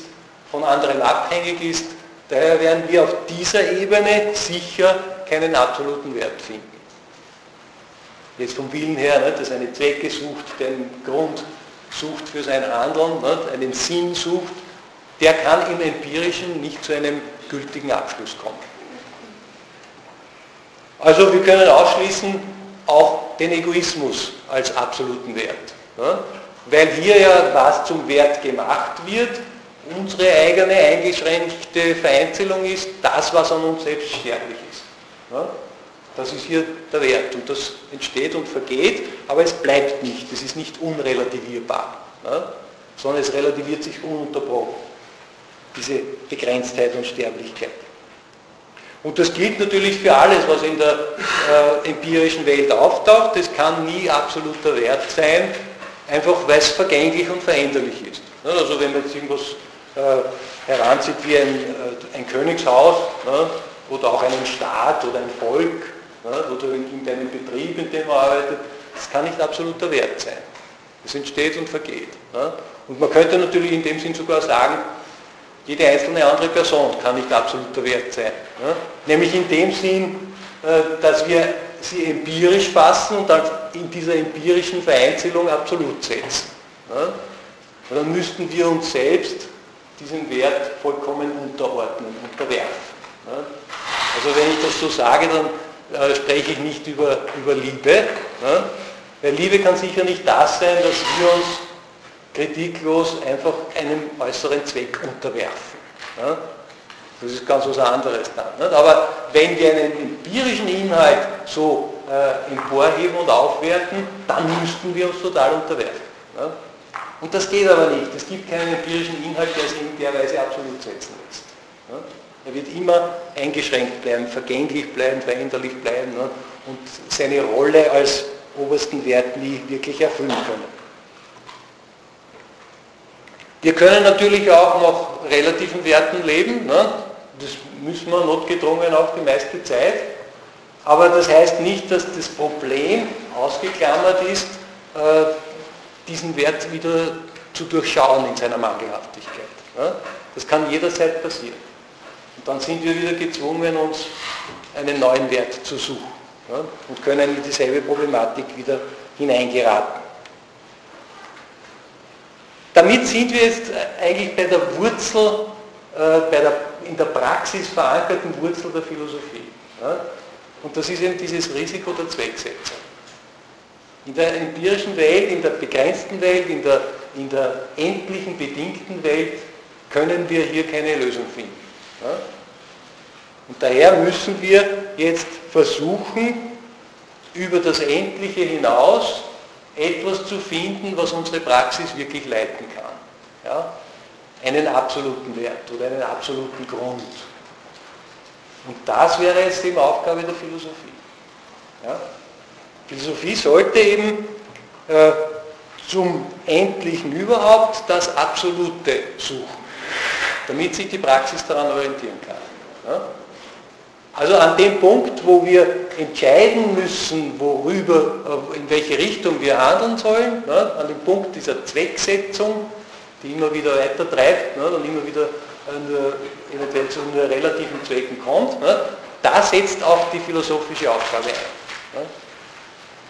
von anderen abhängig ist, daher werden wir auf dieser Ebene sicher keinen absoluten Wert finden jetzt vom Willen her, nicht, dass eine Zwecke sucht, den Grund sucht für sein Handeln, nicht, einen Sinn sucht, der kann im Empirischen nicht zu einem gültigen Abschluss kommen. Also wir können ausschließen auch den Egoismus als absoluten Wert. Ja? Weil hier ja was zum Wert gemacht wird, unsere eigene eingeschränkte Vereinzelung ist das, was an uns selbst sterblich ist. Ja? Das ist hier der Wert und das entsteht und vergeht, aber es bleibt nicht, es ist nicht unrelativierbar, ja? sondern es relativiert sich ununterbrochen, diese Begrenztheit und Sterblichkeit. Und das gilt natürlich für alles, was in der äh, empirischen Welt auftaucht. Das kann nie absoluter Wert sein, einfach weil es vergänglich und veränderlich ist. Also wenn man jetzt irgendwas äh, heranzieht wie ein, äh, ein Königshaus ne, oder auch einen Staat oder ein Volk ne, oder irgendeinen Betrieb, in dem man arbeitet, das kann nicht absoluter Wert sein. Es entsteht und vergeht. Ne. Und man könnte natürlich in dem Sinn sogar sagen, jede einzelne andere Person kann nicht absoluter Wert sein. Ne? Nämlich in dem Sinn, äh, dass wir sie empirisch fassen und dann in dieser empirischen Vereinzelung absolut setzen. Ne? dann müssten wir uns selbst diesem Wert vollkommen unterordnen, unterwerfen. Ne? Also wenn ich das so sage, dann äh, spreche ich nicht über, über Liebe. Weil Liebe kann sicher nicht das sein, dass wir uns kritiklos einfach einem äußeren Zweck unterwerfen. Ja? Das ist ganz was anderes dann. Nicht? Aber wenn wir einen empirischen Inhalt so äh, emporheben und aufwerten, dann müssten wir uns total unterwerfen. Ja? Und das geht aber nicht. Es gibt keinen empirischen Inhalt, der sich in der Weise absolut setzen lässt. Ja? Er wird immer eingeschränkt bleiben, vergänglich bleiben, veränderlich bleiben ne? und seine Rolle als obersten Wert nie wirklich erfüllen können. Wir können natürlich auch nach relativen Werten leben, ne? das müssen wir notgedrungen auch die meiste Zeit, aber das heißt nicht, dass das Problem ausgeklammert ist, äh, diesen Wert wieder zu durchschauen in seiner Mangelhaftigkeit. Ne? Das kann jederzeit passieren. Und dann sind wir wieder gezwungen, uns einen neuen Wert zu suchen ne? und können in dieselbe Problematik wieder hineingeraten. Damit sind wir jetzt eigentlich bei der Wurzel, äh, bei der in der Praxis verankerten Wurzel der Philosophie. Und das ist eben dieses Risiko der Zwecksetzung. In der empirischen Welt, in der begrenzten Welt, in der, in der endlichen, bedingten Welt können wir hier keine Lösung finden. Und daher müssen wir jetzt versuchen, über das Endliche hinaus etwas zu finden, was unsere Praxis wirklich leiten kann. Ja? Einen absoluten Wert oder einen absoluten Grund. Und das wäre jetzt eben Aufgabe der Philosophie. Ja? Philosophie sollte eben äh, zum Endlichen überhaupt das Absolute suchen, damit sich die Praxis daran orientieren kann. Ja? Also an dem Punkt, wo wir entscheiden müssen, worüber, in welche Richtung wir handeln sollen, ne, an dem Punkt dieser Zwecksetzung, die immer wieder weiter treibt ne, und immer wieder nur, eventuell zu nur relativen Zwecken kommt, ne, da setzt auch die philosophische Aufgabe ein. Ne.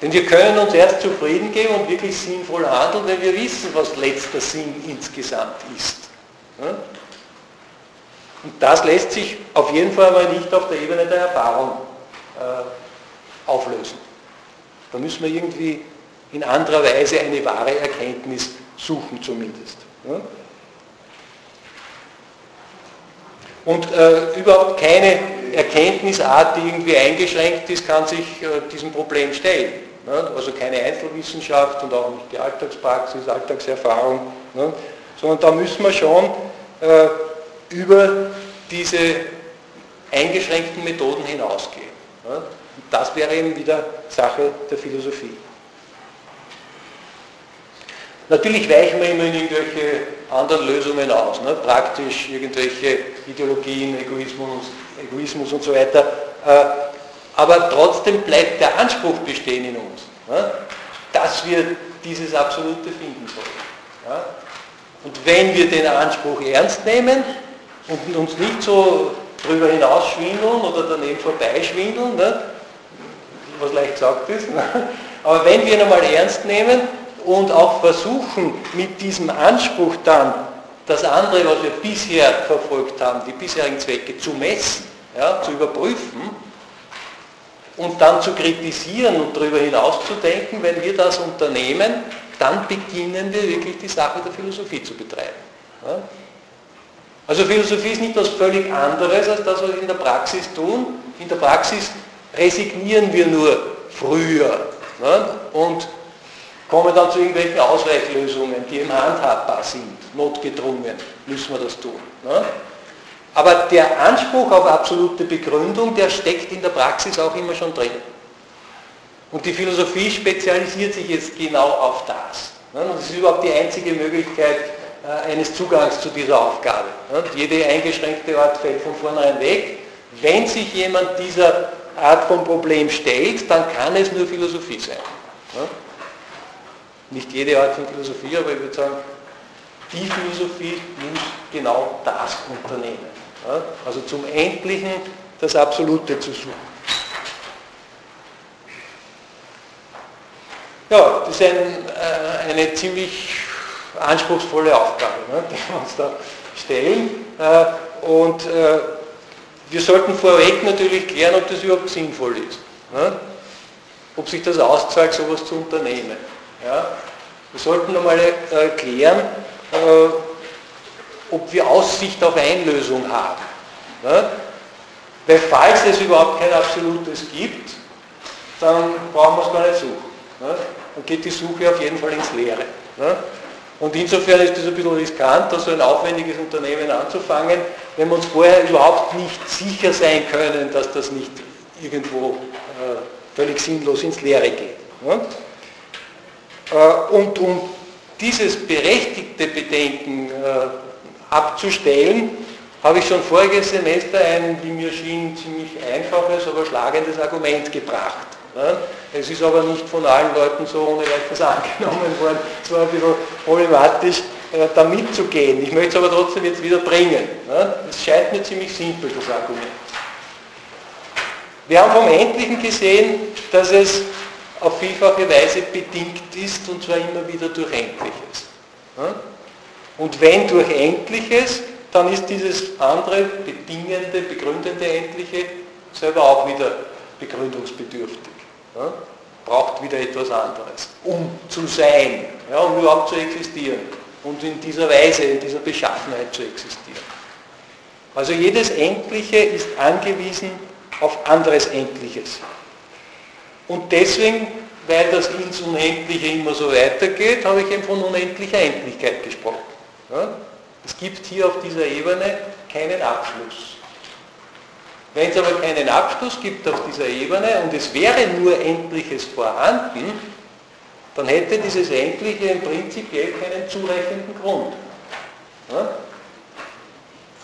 Denn wir können uns erst zufrieden geben und wirklich sinnvoll handeln, wenn wir wissen, was letzter Sinn insgesamt ist. Ne. Und das lässt sich auf jeden Fall aber nicht auf der Ebene der Erfahrung äh, auflösen. Da müssen wir irgendwie in anderer Weise eine wahre Erkenntnis suchen zumindest. Ja? Und äh, überhaupt keine Erkenntnisart, die irgendwie eingeschränkt ist, kann sich äh, diesem Problem stellen. Ne? Also keine Einzelwissenschaft und auch nicht die Alltagspraxis, Alltagserfahrung, ne? sondern da müssen wir schon äh, über diese eingeschränkten Methoden hinausgehen. Das wäre eben wieder Sache der Philosophie. Natürlich weichen wir immer in irgendwelche anderen Lösungen aus, ne? praktisch irgendwelche Ideologien, Egoismus, Egoismus und so weiter. Äh, aber trotzdem bleibt der Anspruch bestehen in uns, ne? dass wir dieses Absolute finden sollen. Und wenn wir den Anspruch ernst nehmen, und uns nicht so drüber hinaus schwindeln oder daneben vorbeischwindeln, ne? was leicht gesagt ist. Ne? Aber wenn wir einmal ernst nehmen und auch versuchen, mit diesem Anspruch dann das andere, was wir bisher verfolgt haben, die bisherigen Zwecke zu messen, ja, zu überprüfen und dann zu kritisieren und darüber hinaus zu denken, wenn wir das unternehmen, dann beginnen wir wirklich die Sache der Philosophie zu betreiben. Ja. Also Philosophie ist nicht was völlig anderes als das, was wir in der Praxis tun. In der Praxis resignieren wir nur früher ne? und kommen dann zu irgendwelchen Ausweichlösungen, die im handhabbar sind, notgedrungen, müssen wir das tun. Ne? Aber der Anspruch auf absolute Begründung, der steckt in der Praxis auch immer schon drin. Und die Philosophie spezialisiert sich jetzt genau auf das. Ne? Das ist überhaupt die einzige Möglichkeit äh, eines Zugangs zu dieser Aufgabe. Ne? Jede eingeschränkte Art fällt von vornherein weg. Wenn sich jemand dieser Art von Problem stellt, dann kann es nur Philosophie sein. Nicht jede Art von Philosophie, aber ich würde sagen, die Philosophie muss genau das unternehmen. Also zum Endlichen das Absolute zu suchen. Ja, das ist ein, äh, eine ziemlich anspruchsvolle Aufgabe, ne, die wir uns da stellen. Äh, und äh, wir sollten vorweg natürlich klären, ob das überhaupt sinnvoll ist. Ne? Ob sich das auszahlt, sowas zu unternehmen. Wir sollten einmal äh, klären, ob wir Aussicht auf Einlösung haben. Ne? Weil falls es überhaupt kein Absolutes gibt, dann brauchen wir es gar nicht suchen. Ne? Dann geht die Suche auf jeden Fall ins Leere. Und insofern ist es ein bisschen riskant, da so ein aufwendiges Unternehmen anzufangen, wenn wir uns vorher überhaupt nicht sicher sein können, dass das nicht irgendwo äh, völlig sinnlos ins Leere geht. Ja? Äh, und um dieses berechtigte Bedenken äh, abzustellen, habe ich schon voriges Semester ein, wie mir schien, ziemlich einfaches, aber schlagendes Argument gebracht. Es ist aber nicht von allen Leuten so ohne weiteres angenommen [laughs] worden. Es war ein bisschen problematisch, äh, da mitzugehen. Ich möchte es aber trotzdem jetzt wieder bringen. Es scheint mir ziemlich simpel, das Argument. Wir haben vom Endlichen gesehen, dass es auf vielfache Weise bedingt ist und zwar immer wieder durch Endliches. Und wenn durch Endliches, dann ist dieses andere bedingende, begründende Endliche selber auch wieder begründungsbedürftig. Ja? Braucht wieder etwas anderes, um zu sein, ja, um überhaupt zu existieren und in dieser Weise, in dieser Beschaffenheit zu existieren. Also jedes Endliche ist angewiesen auf anderes Endliches. Und deswegen, weil das ins Unendliche immer so weitergeht, habe ich eben von unendlicher Endlichkeit gesprochen. Ja? Es gibt hier auf dieser Ebene keinen Abschluss. Wenn es aber keinen Abschluss gibt auf dieser Ebene und es wäre nur Endliches vorhanden, dann hätte dieses Endliche im Prinzip keinen zureichenden Grund. Ja?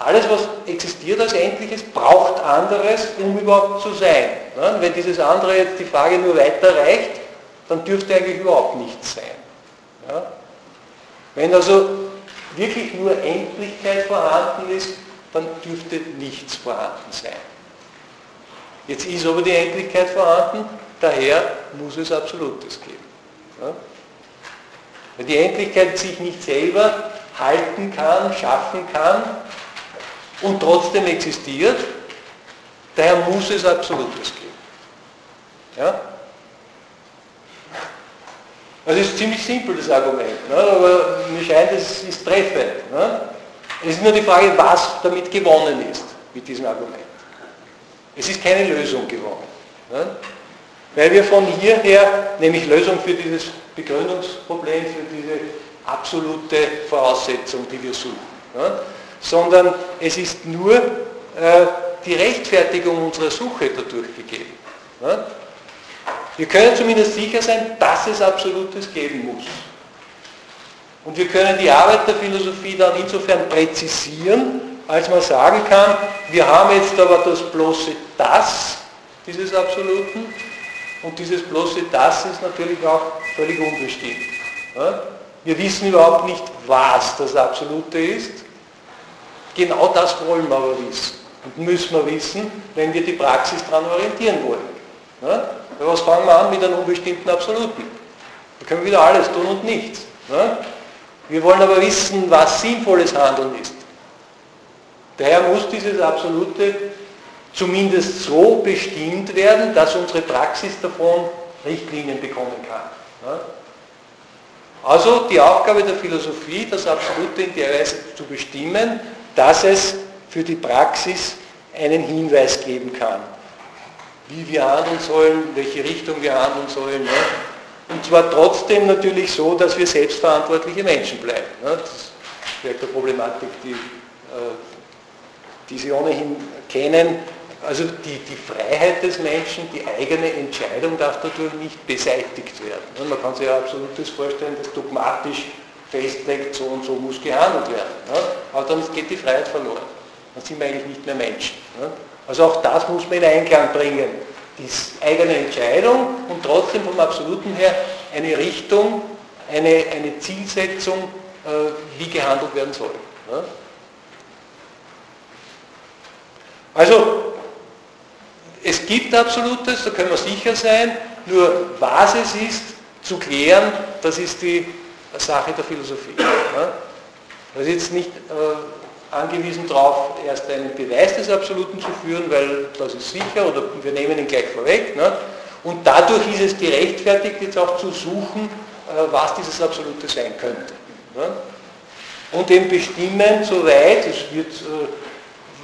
Alles, was existiert als Endliches, braucht anderes, um überhaupt zu sein. Ja? Wenn dieses andere jetzt die Frage nur weiterreicht, dann dürfte eigentlich überhaupt nichts sein. Ja? Wenn also wirklich nur Endlichkeit vorhanden ist, dann dürfte nichts vorhanden sein. Jetzt ist aber die Endlichkeit vorhanden, daher muss es Absolutes geben. Ja? Weil die Endlichkeit sich nicht selber halten kann, schaffen kann und trotzdem existiert, daher muss es Absolutes geben. Ja? Also es ist ziemlich simpel, das Argument, ne? aber mir scheint, es ist treffend. Ne? Es ist nur die Frage, was damit gewonnen ist, mit diesem Argument. Es ist keine Lösung gewonnen. Ne? Weil wir von hierher, nämlich Lösung für dieses Begründungsproblem, für diese absolute Voraussetzung, die wir suchen, ne? sondern es ist nur äh, die Rechtfertigung unserer Suche dadurch gegeben. Ne? Wir können zumindest sicher sein, dass es Absolutes geben muss. Und wir können die Arbeit der Philosophie dann insofern präzisieren, als man sagen kann, wir haben jetzt aber das bloße Das dieses Absoluten und dieses bloße Das ist natürlich auch völlig unbestimmt. Wir wissen überhaupt nicht, was das Absolute ist. Genau das wollen wir aber wissen und müssen wir wissen, wenn wir die Praxis daran orientieren wollen. Was fangen wir an mit einem unbestimmten Absoluten? Da können wir wieder alles tun und nichts. Wir wollen aber wissen, was sinnvolles Handeln ist. Daher muss dieses Absolute zumindest so bestimmt werden, dass unsere Praxis davon Richtlinien bekommen kann. Also die Aufgabe der Philosophie, das Absolute in der Weise zu bestimmen, dass es für die Praxis einen Hinweis geben kann. wie wir handeln sollen, welche Richtung wir handeln sollen. Und zwar trotzdem natürlich so, dass wir selbstverantwortliche Menschen bleiben. Das ist vielleicht eine Problematik, die, äh, die Sie ohnehin kennen. Also die, die Freiheit des Menschen, die eigene Entscheidung darf dadurch nicht beseitigt werden. Man kann sich ja absolutes vorstellen, das dogmatisch festlegt, so und so muss gehandelt werden. Aber dann geht die Freiheit verloren. Dann sind wir eigentlich nicht mehr Menschen. Also auch das muss man in Einklang bringen. Die eigene Entscheidung und trotzdem vom Absoluten her eine Richtung, eine, eine Zielsetzung, äh, wie gehandelt werden soll. Also es gibt Absolutes, da können wir sicher sein, nur was es ist, zu klären, das ist die Sache der Philosophie. Das ist jetzt nicht äh, angewiesen darauf, erst einen Beweis des Absoluten zu führen, weil das ist sicher oder wir nehmen ihn gleich vorweg. Ne? Und dadurch ist es gerechtfertigt, jetzt auch zu suchen, äh, was dieses Absolute sein könnte. Ne? Und eben bestimmen, soweit, es wird äh,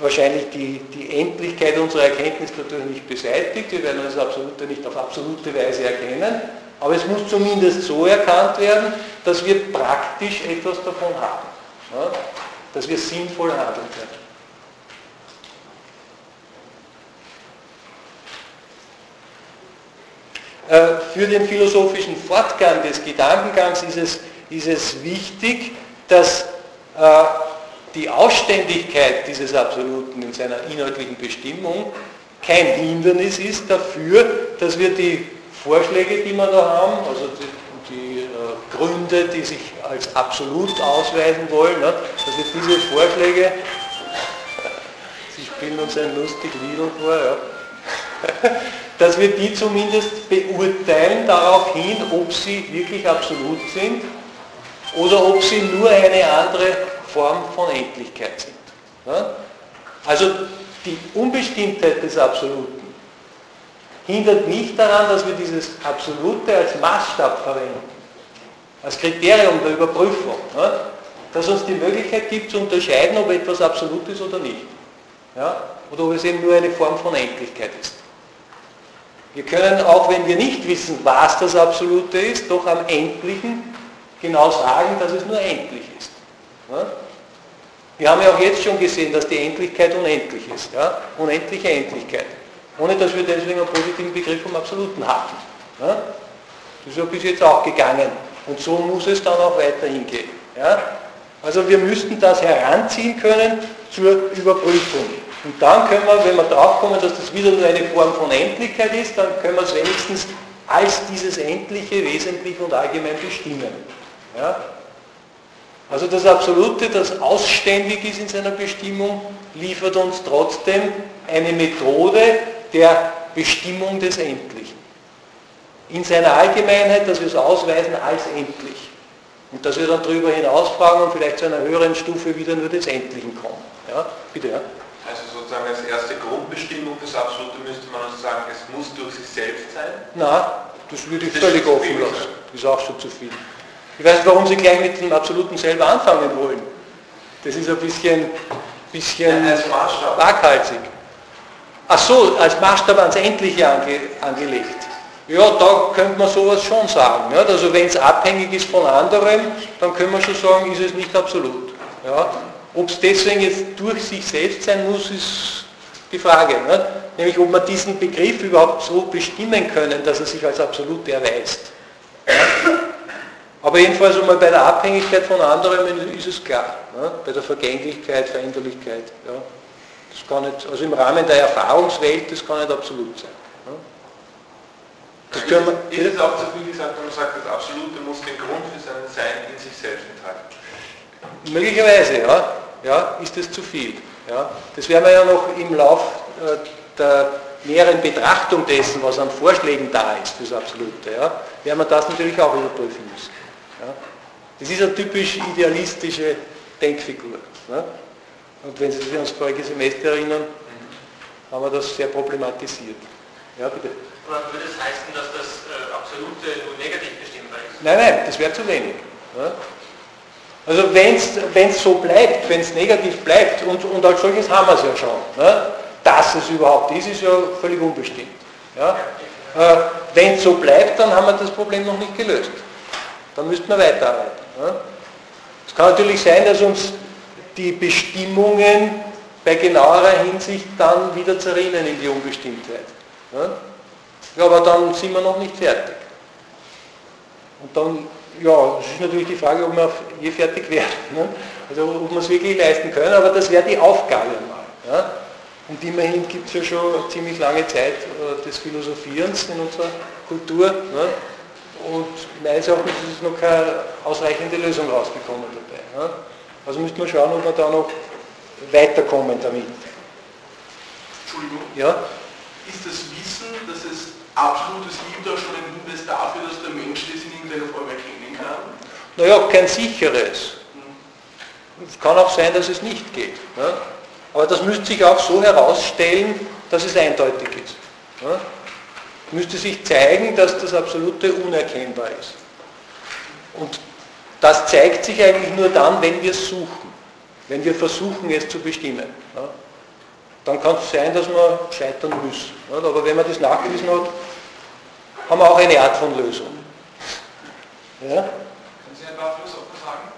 wahrscheinlich die, die Endlichkeit unserer Erkenntnis natürlich nicht beseitigt, wir werden das Absolute nicht auf absolute Weise erkennen, aber es muss zumindest so erkannt werden, dass wir praktisch etwas davon haben, ja, dass wir sinnvoll handeln können. Äh, für den philosophischen Fortgang des Gedankengangs ist es, ist es wichtig, dass äh, die Ausständigkeit dieses Absoluten in seiner inhaltlichen Bestimmung kein Hindernis ist dafür, dass wir die Vorschläge, die wir da haben, also die, die äh, Gründe, die sich als absolut ausweisen wollen, ne, dass wir diese Vorschläge, Sie spielen uns ein lustig Lied vor, ja, [laughs] dass wir die zumindest beurteilen darauf hin, ob sie wirklich absolut sind oder ob sie nur eine andere Form von Endlichkeit sind. Ja? Also die Unbestimmtheit des Absoluten hindert nicht daran, dass wir dieses Absolute als Maßstab verwenden, als Kriterium der Überprüfung, ja? das uns die Möglichkeit gibt zu unterscheiden, ob etwas absolut ist oder nicht. Ja? Oder ob es eben nur eine Form von Endlichkeit ist. Wir können, auch wenn wir nicht wissen, was das Absolute ist, doch am Endlichen genau sagen, dass es nur endlich ist. Ja? Wir haben ja auch jetzt schon gesehen, dass die Endlichkeit unendlich ist. Ja? Unendliche Endlichkeit. Ohne dass wir deswegen einen positiven Begriff vom Absoluten hatten. Ja? Das ist ja bis jetzt auch gegangen. Und so muss es dann auch weiterhin gehen. Ja? Also wir müssten das heranziehen können zur Überprüfung. Und dann können wir, wenn wir draufkommen, dass das wieder nur eine Form von Endlichkeit ist, dann können wir es wenigstens als dieses Endliche wesentlich und allgemein bestimmen. Ja? Also das Absolute, das ausständig ist in seiner Bestimmung, liefert uns trotzdem eine Methode der Bestimmung des Endlichen. In seiner Allgemeinheit, dass wir es ausweisen als endlich. Und dass wir dann darüber hinaus fragen und vielleicht zu einer höheren Stufe wieder nur des Endlichen kommen. Ja, bitte, ja. Also sozusagen als erste Grundbestimmung des Absolute müsste man also sagen, es muss durch sich selbst sein? Nein, das würde ich das völlig offen lassen. Das ist auch schon zu viel. Ich weiß nicht, warum Sie gleich mit dem Absoluten selber anfangen wollen. Das ist ein bisschen, bisschen ja, waghalsig. Ach so, als Maßstab ans Endliche ange, angelegt. Ja, da könnte man sowas schon sagen. Ja? Also wenn es abhängig ist von anderen, dann können wir schon sagen, ist es nicht absolut. Ja? Ob es deswegen jetzt durch sich selbst sein muss, ist die Frage. Ne? Nämlich, ob wir diesen Begriff überhaupt so bestimmen können, dass er sich als absolut erweist. Aber jedenfalls einmal bei der Abhängigkeit von anderen ist es klar. Ne? Bei der Vergänglichkeit, Veränderlichkeit. Ja? Das kann nicht, also im Rahmen der Erfahrungswelt, das kann nicht absolut sein. Ne? Das können wir, ist es auch zu viel gesagt, wenn man sagt, das Absolute muss den Grund für sein Sein in sich selbst enthalten? Möglicherweise, ja. ja ist es zu viel. Ja? Das werden wir ja noch im Lauf äh, der näheren Betrachtung dessen, was an Vorschlägen da ist, das Absolute, ja, werden wir das natürlich auch überprüfen müssen. Das ist eine typisch idealistische Denkfigur. Ne? Und wenn Sie sich an das vorige Semester erinnern, haben wir das sehr problematisiert. Ja, bitte. Aber würde es heißen, dass das äh, Absolute nur negativ bestimmbar ist? Nein, nein, das wäre zu wenig. Ja? Also wenn es so bleibt, wenn es negativ bleibt, und, und als solches haben wir es ja schon, ne? dass es überhaupt ist, ist ja völlig unbestimmt. Ja? Äh, Wenn es so bleibt, dann haben wir das Problem noch nicht gelöst. Dann müssten wir weiterarbeiten. Es kann natürlich sein, dass uns die Bestimmungen bei genauerer Hinsicht dann wieder zerrinnen in die Unbestimmtheit. Ja, aber dann sind wir noch nicht fertig. Und dann, ja, es ist natürlich die Frage, ob wir je fertig werden. Ne? Also ob wir es wirklich leisten können, aber das wäre die Aufgabe mal. Ja? Und immerhin gibt es ja schon ziemlich lange Zeit äh, des Philosophierens in unserer Kultur. Ne? Und meines Erachtens ist noch keine ausreichende Lösung rausgekommen dabei. Ne? Also müsste man schauen, ob wir da noch weiterkommen damit. Entschuldigung. Ja? Ist das Wissen, dass es absolutes gibt, auch schon ein Hinweis dafür, dass der Mensch das in irgendeiner Form erkennen kann? Naja, kein sicheres. Es kann auch sein, dass es nicht geht. Ne? Aber das müsste sich auch so herausstellen, dass es eindeutig ist. Ne? Müsste sich zeigen, dass das Absolute unerkennbar ist. Und das zeigt sich eigentlich nur dann, wenn wir es suchen, wenn wir versuchen, es zu bestimmen. Ne? Dann kann es sein, dass wir scheitern müssen. Ne? Aber wenn man das nachgewiesen hat, haben wir auch eine Art von Lösung. Ja? Können Sie ein paar Philosophen sagen?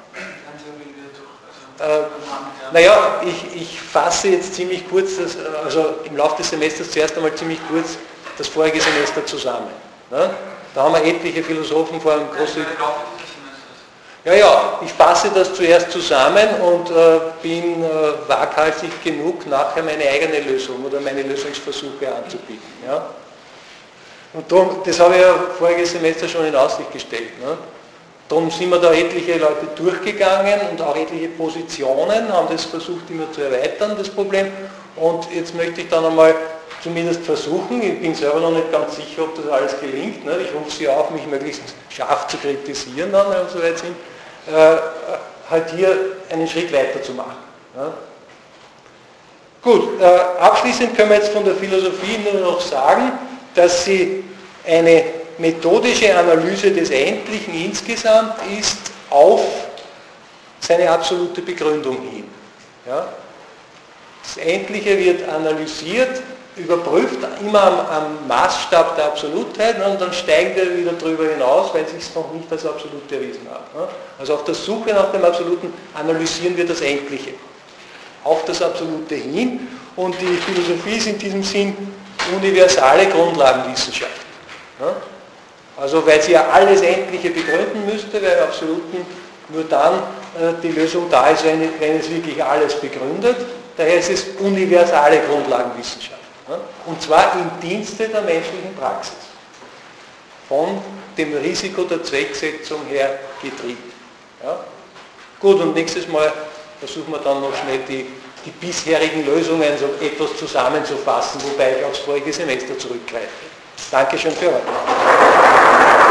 Äh, naja, ich, ich fasse jetzt ziemlich kurz, das, also im Laufe des Semesters zuerst einmal ziemlich kurz das vorige Semester zusammen. Ne? Da haben wir etliche Philosophen vor einem großen... Ja, ja, ich fasse das zuerst zusammen und äh, bin äh, waghalsig genug, nachher meine eigene Lösung oder meine Lösungsversuche anzubieten. Ja? Und darum, das habe ich ja voriges Semester schon in Aussicht gestellt. Ne? Darum sind wir da etliche Leute durchgegangen und auch etliche Positionen, haben das versucht immer zu erweitern, das Problem. Und jetzt möchte ich dann einmal zumindest versuchen, ich bin selber noch nicht ganz sicher, ob das alles gelingt. Ne? Ich rufe Sie auf, mich möglichst scharf zu kritisieren, dann, wenn wir so weit sind, äh, halt hier einen Schritt weiter zu machen. Ja? Gut, äh, abschließend können wir jetzt von der Philosophie nur noch sagen, dass sie eine methodische Analyse des Endlichen insgesamt ist auf seine absolute Begründung hin. Ja? Das Endliche wird analysiert, überprüft, immer am, am Maßstab der Absolutheit ne, und dann steigen wir wieder darüber hinaus, weil sich es noch nicht als absolut erwiesen hat. Ne? Also auf der Suche nach dem Absoluten analysieren wir das Endliche. Auf das Absolute hin und die Philosophie ist in diesem Sinn universale Grundlagenwissenschaft. Ne? Also weil sie ja alles Endliche begründen müsste, weil Absoluten nur dann äh, die Lösung da ist, wenn, wenn, es wirklich alles begründet. Daher ist es universale Grundlagenwissenschaft. Ne? Und zwar im Dienste der menschlichen Praxis. Von dem Risiko der Zwecksetzung her getrieben. Ja? Gut, und nächstes Mal versuchen wir dann noch schnell die, die bisherigen Lösungen so etwas zusammenzufassen, wobei ich aufs vorige Semester zurückgreife. Dankeschön für heute.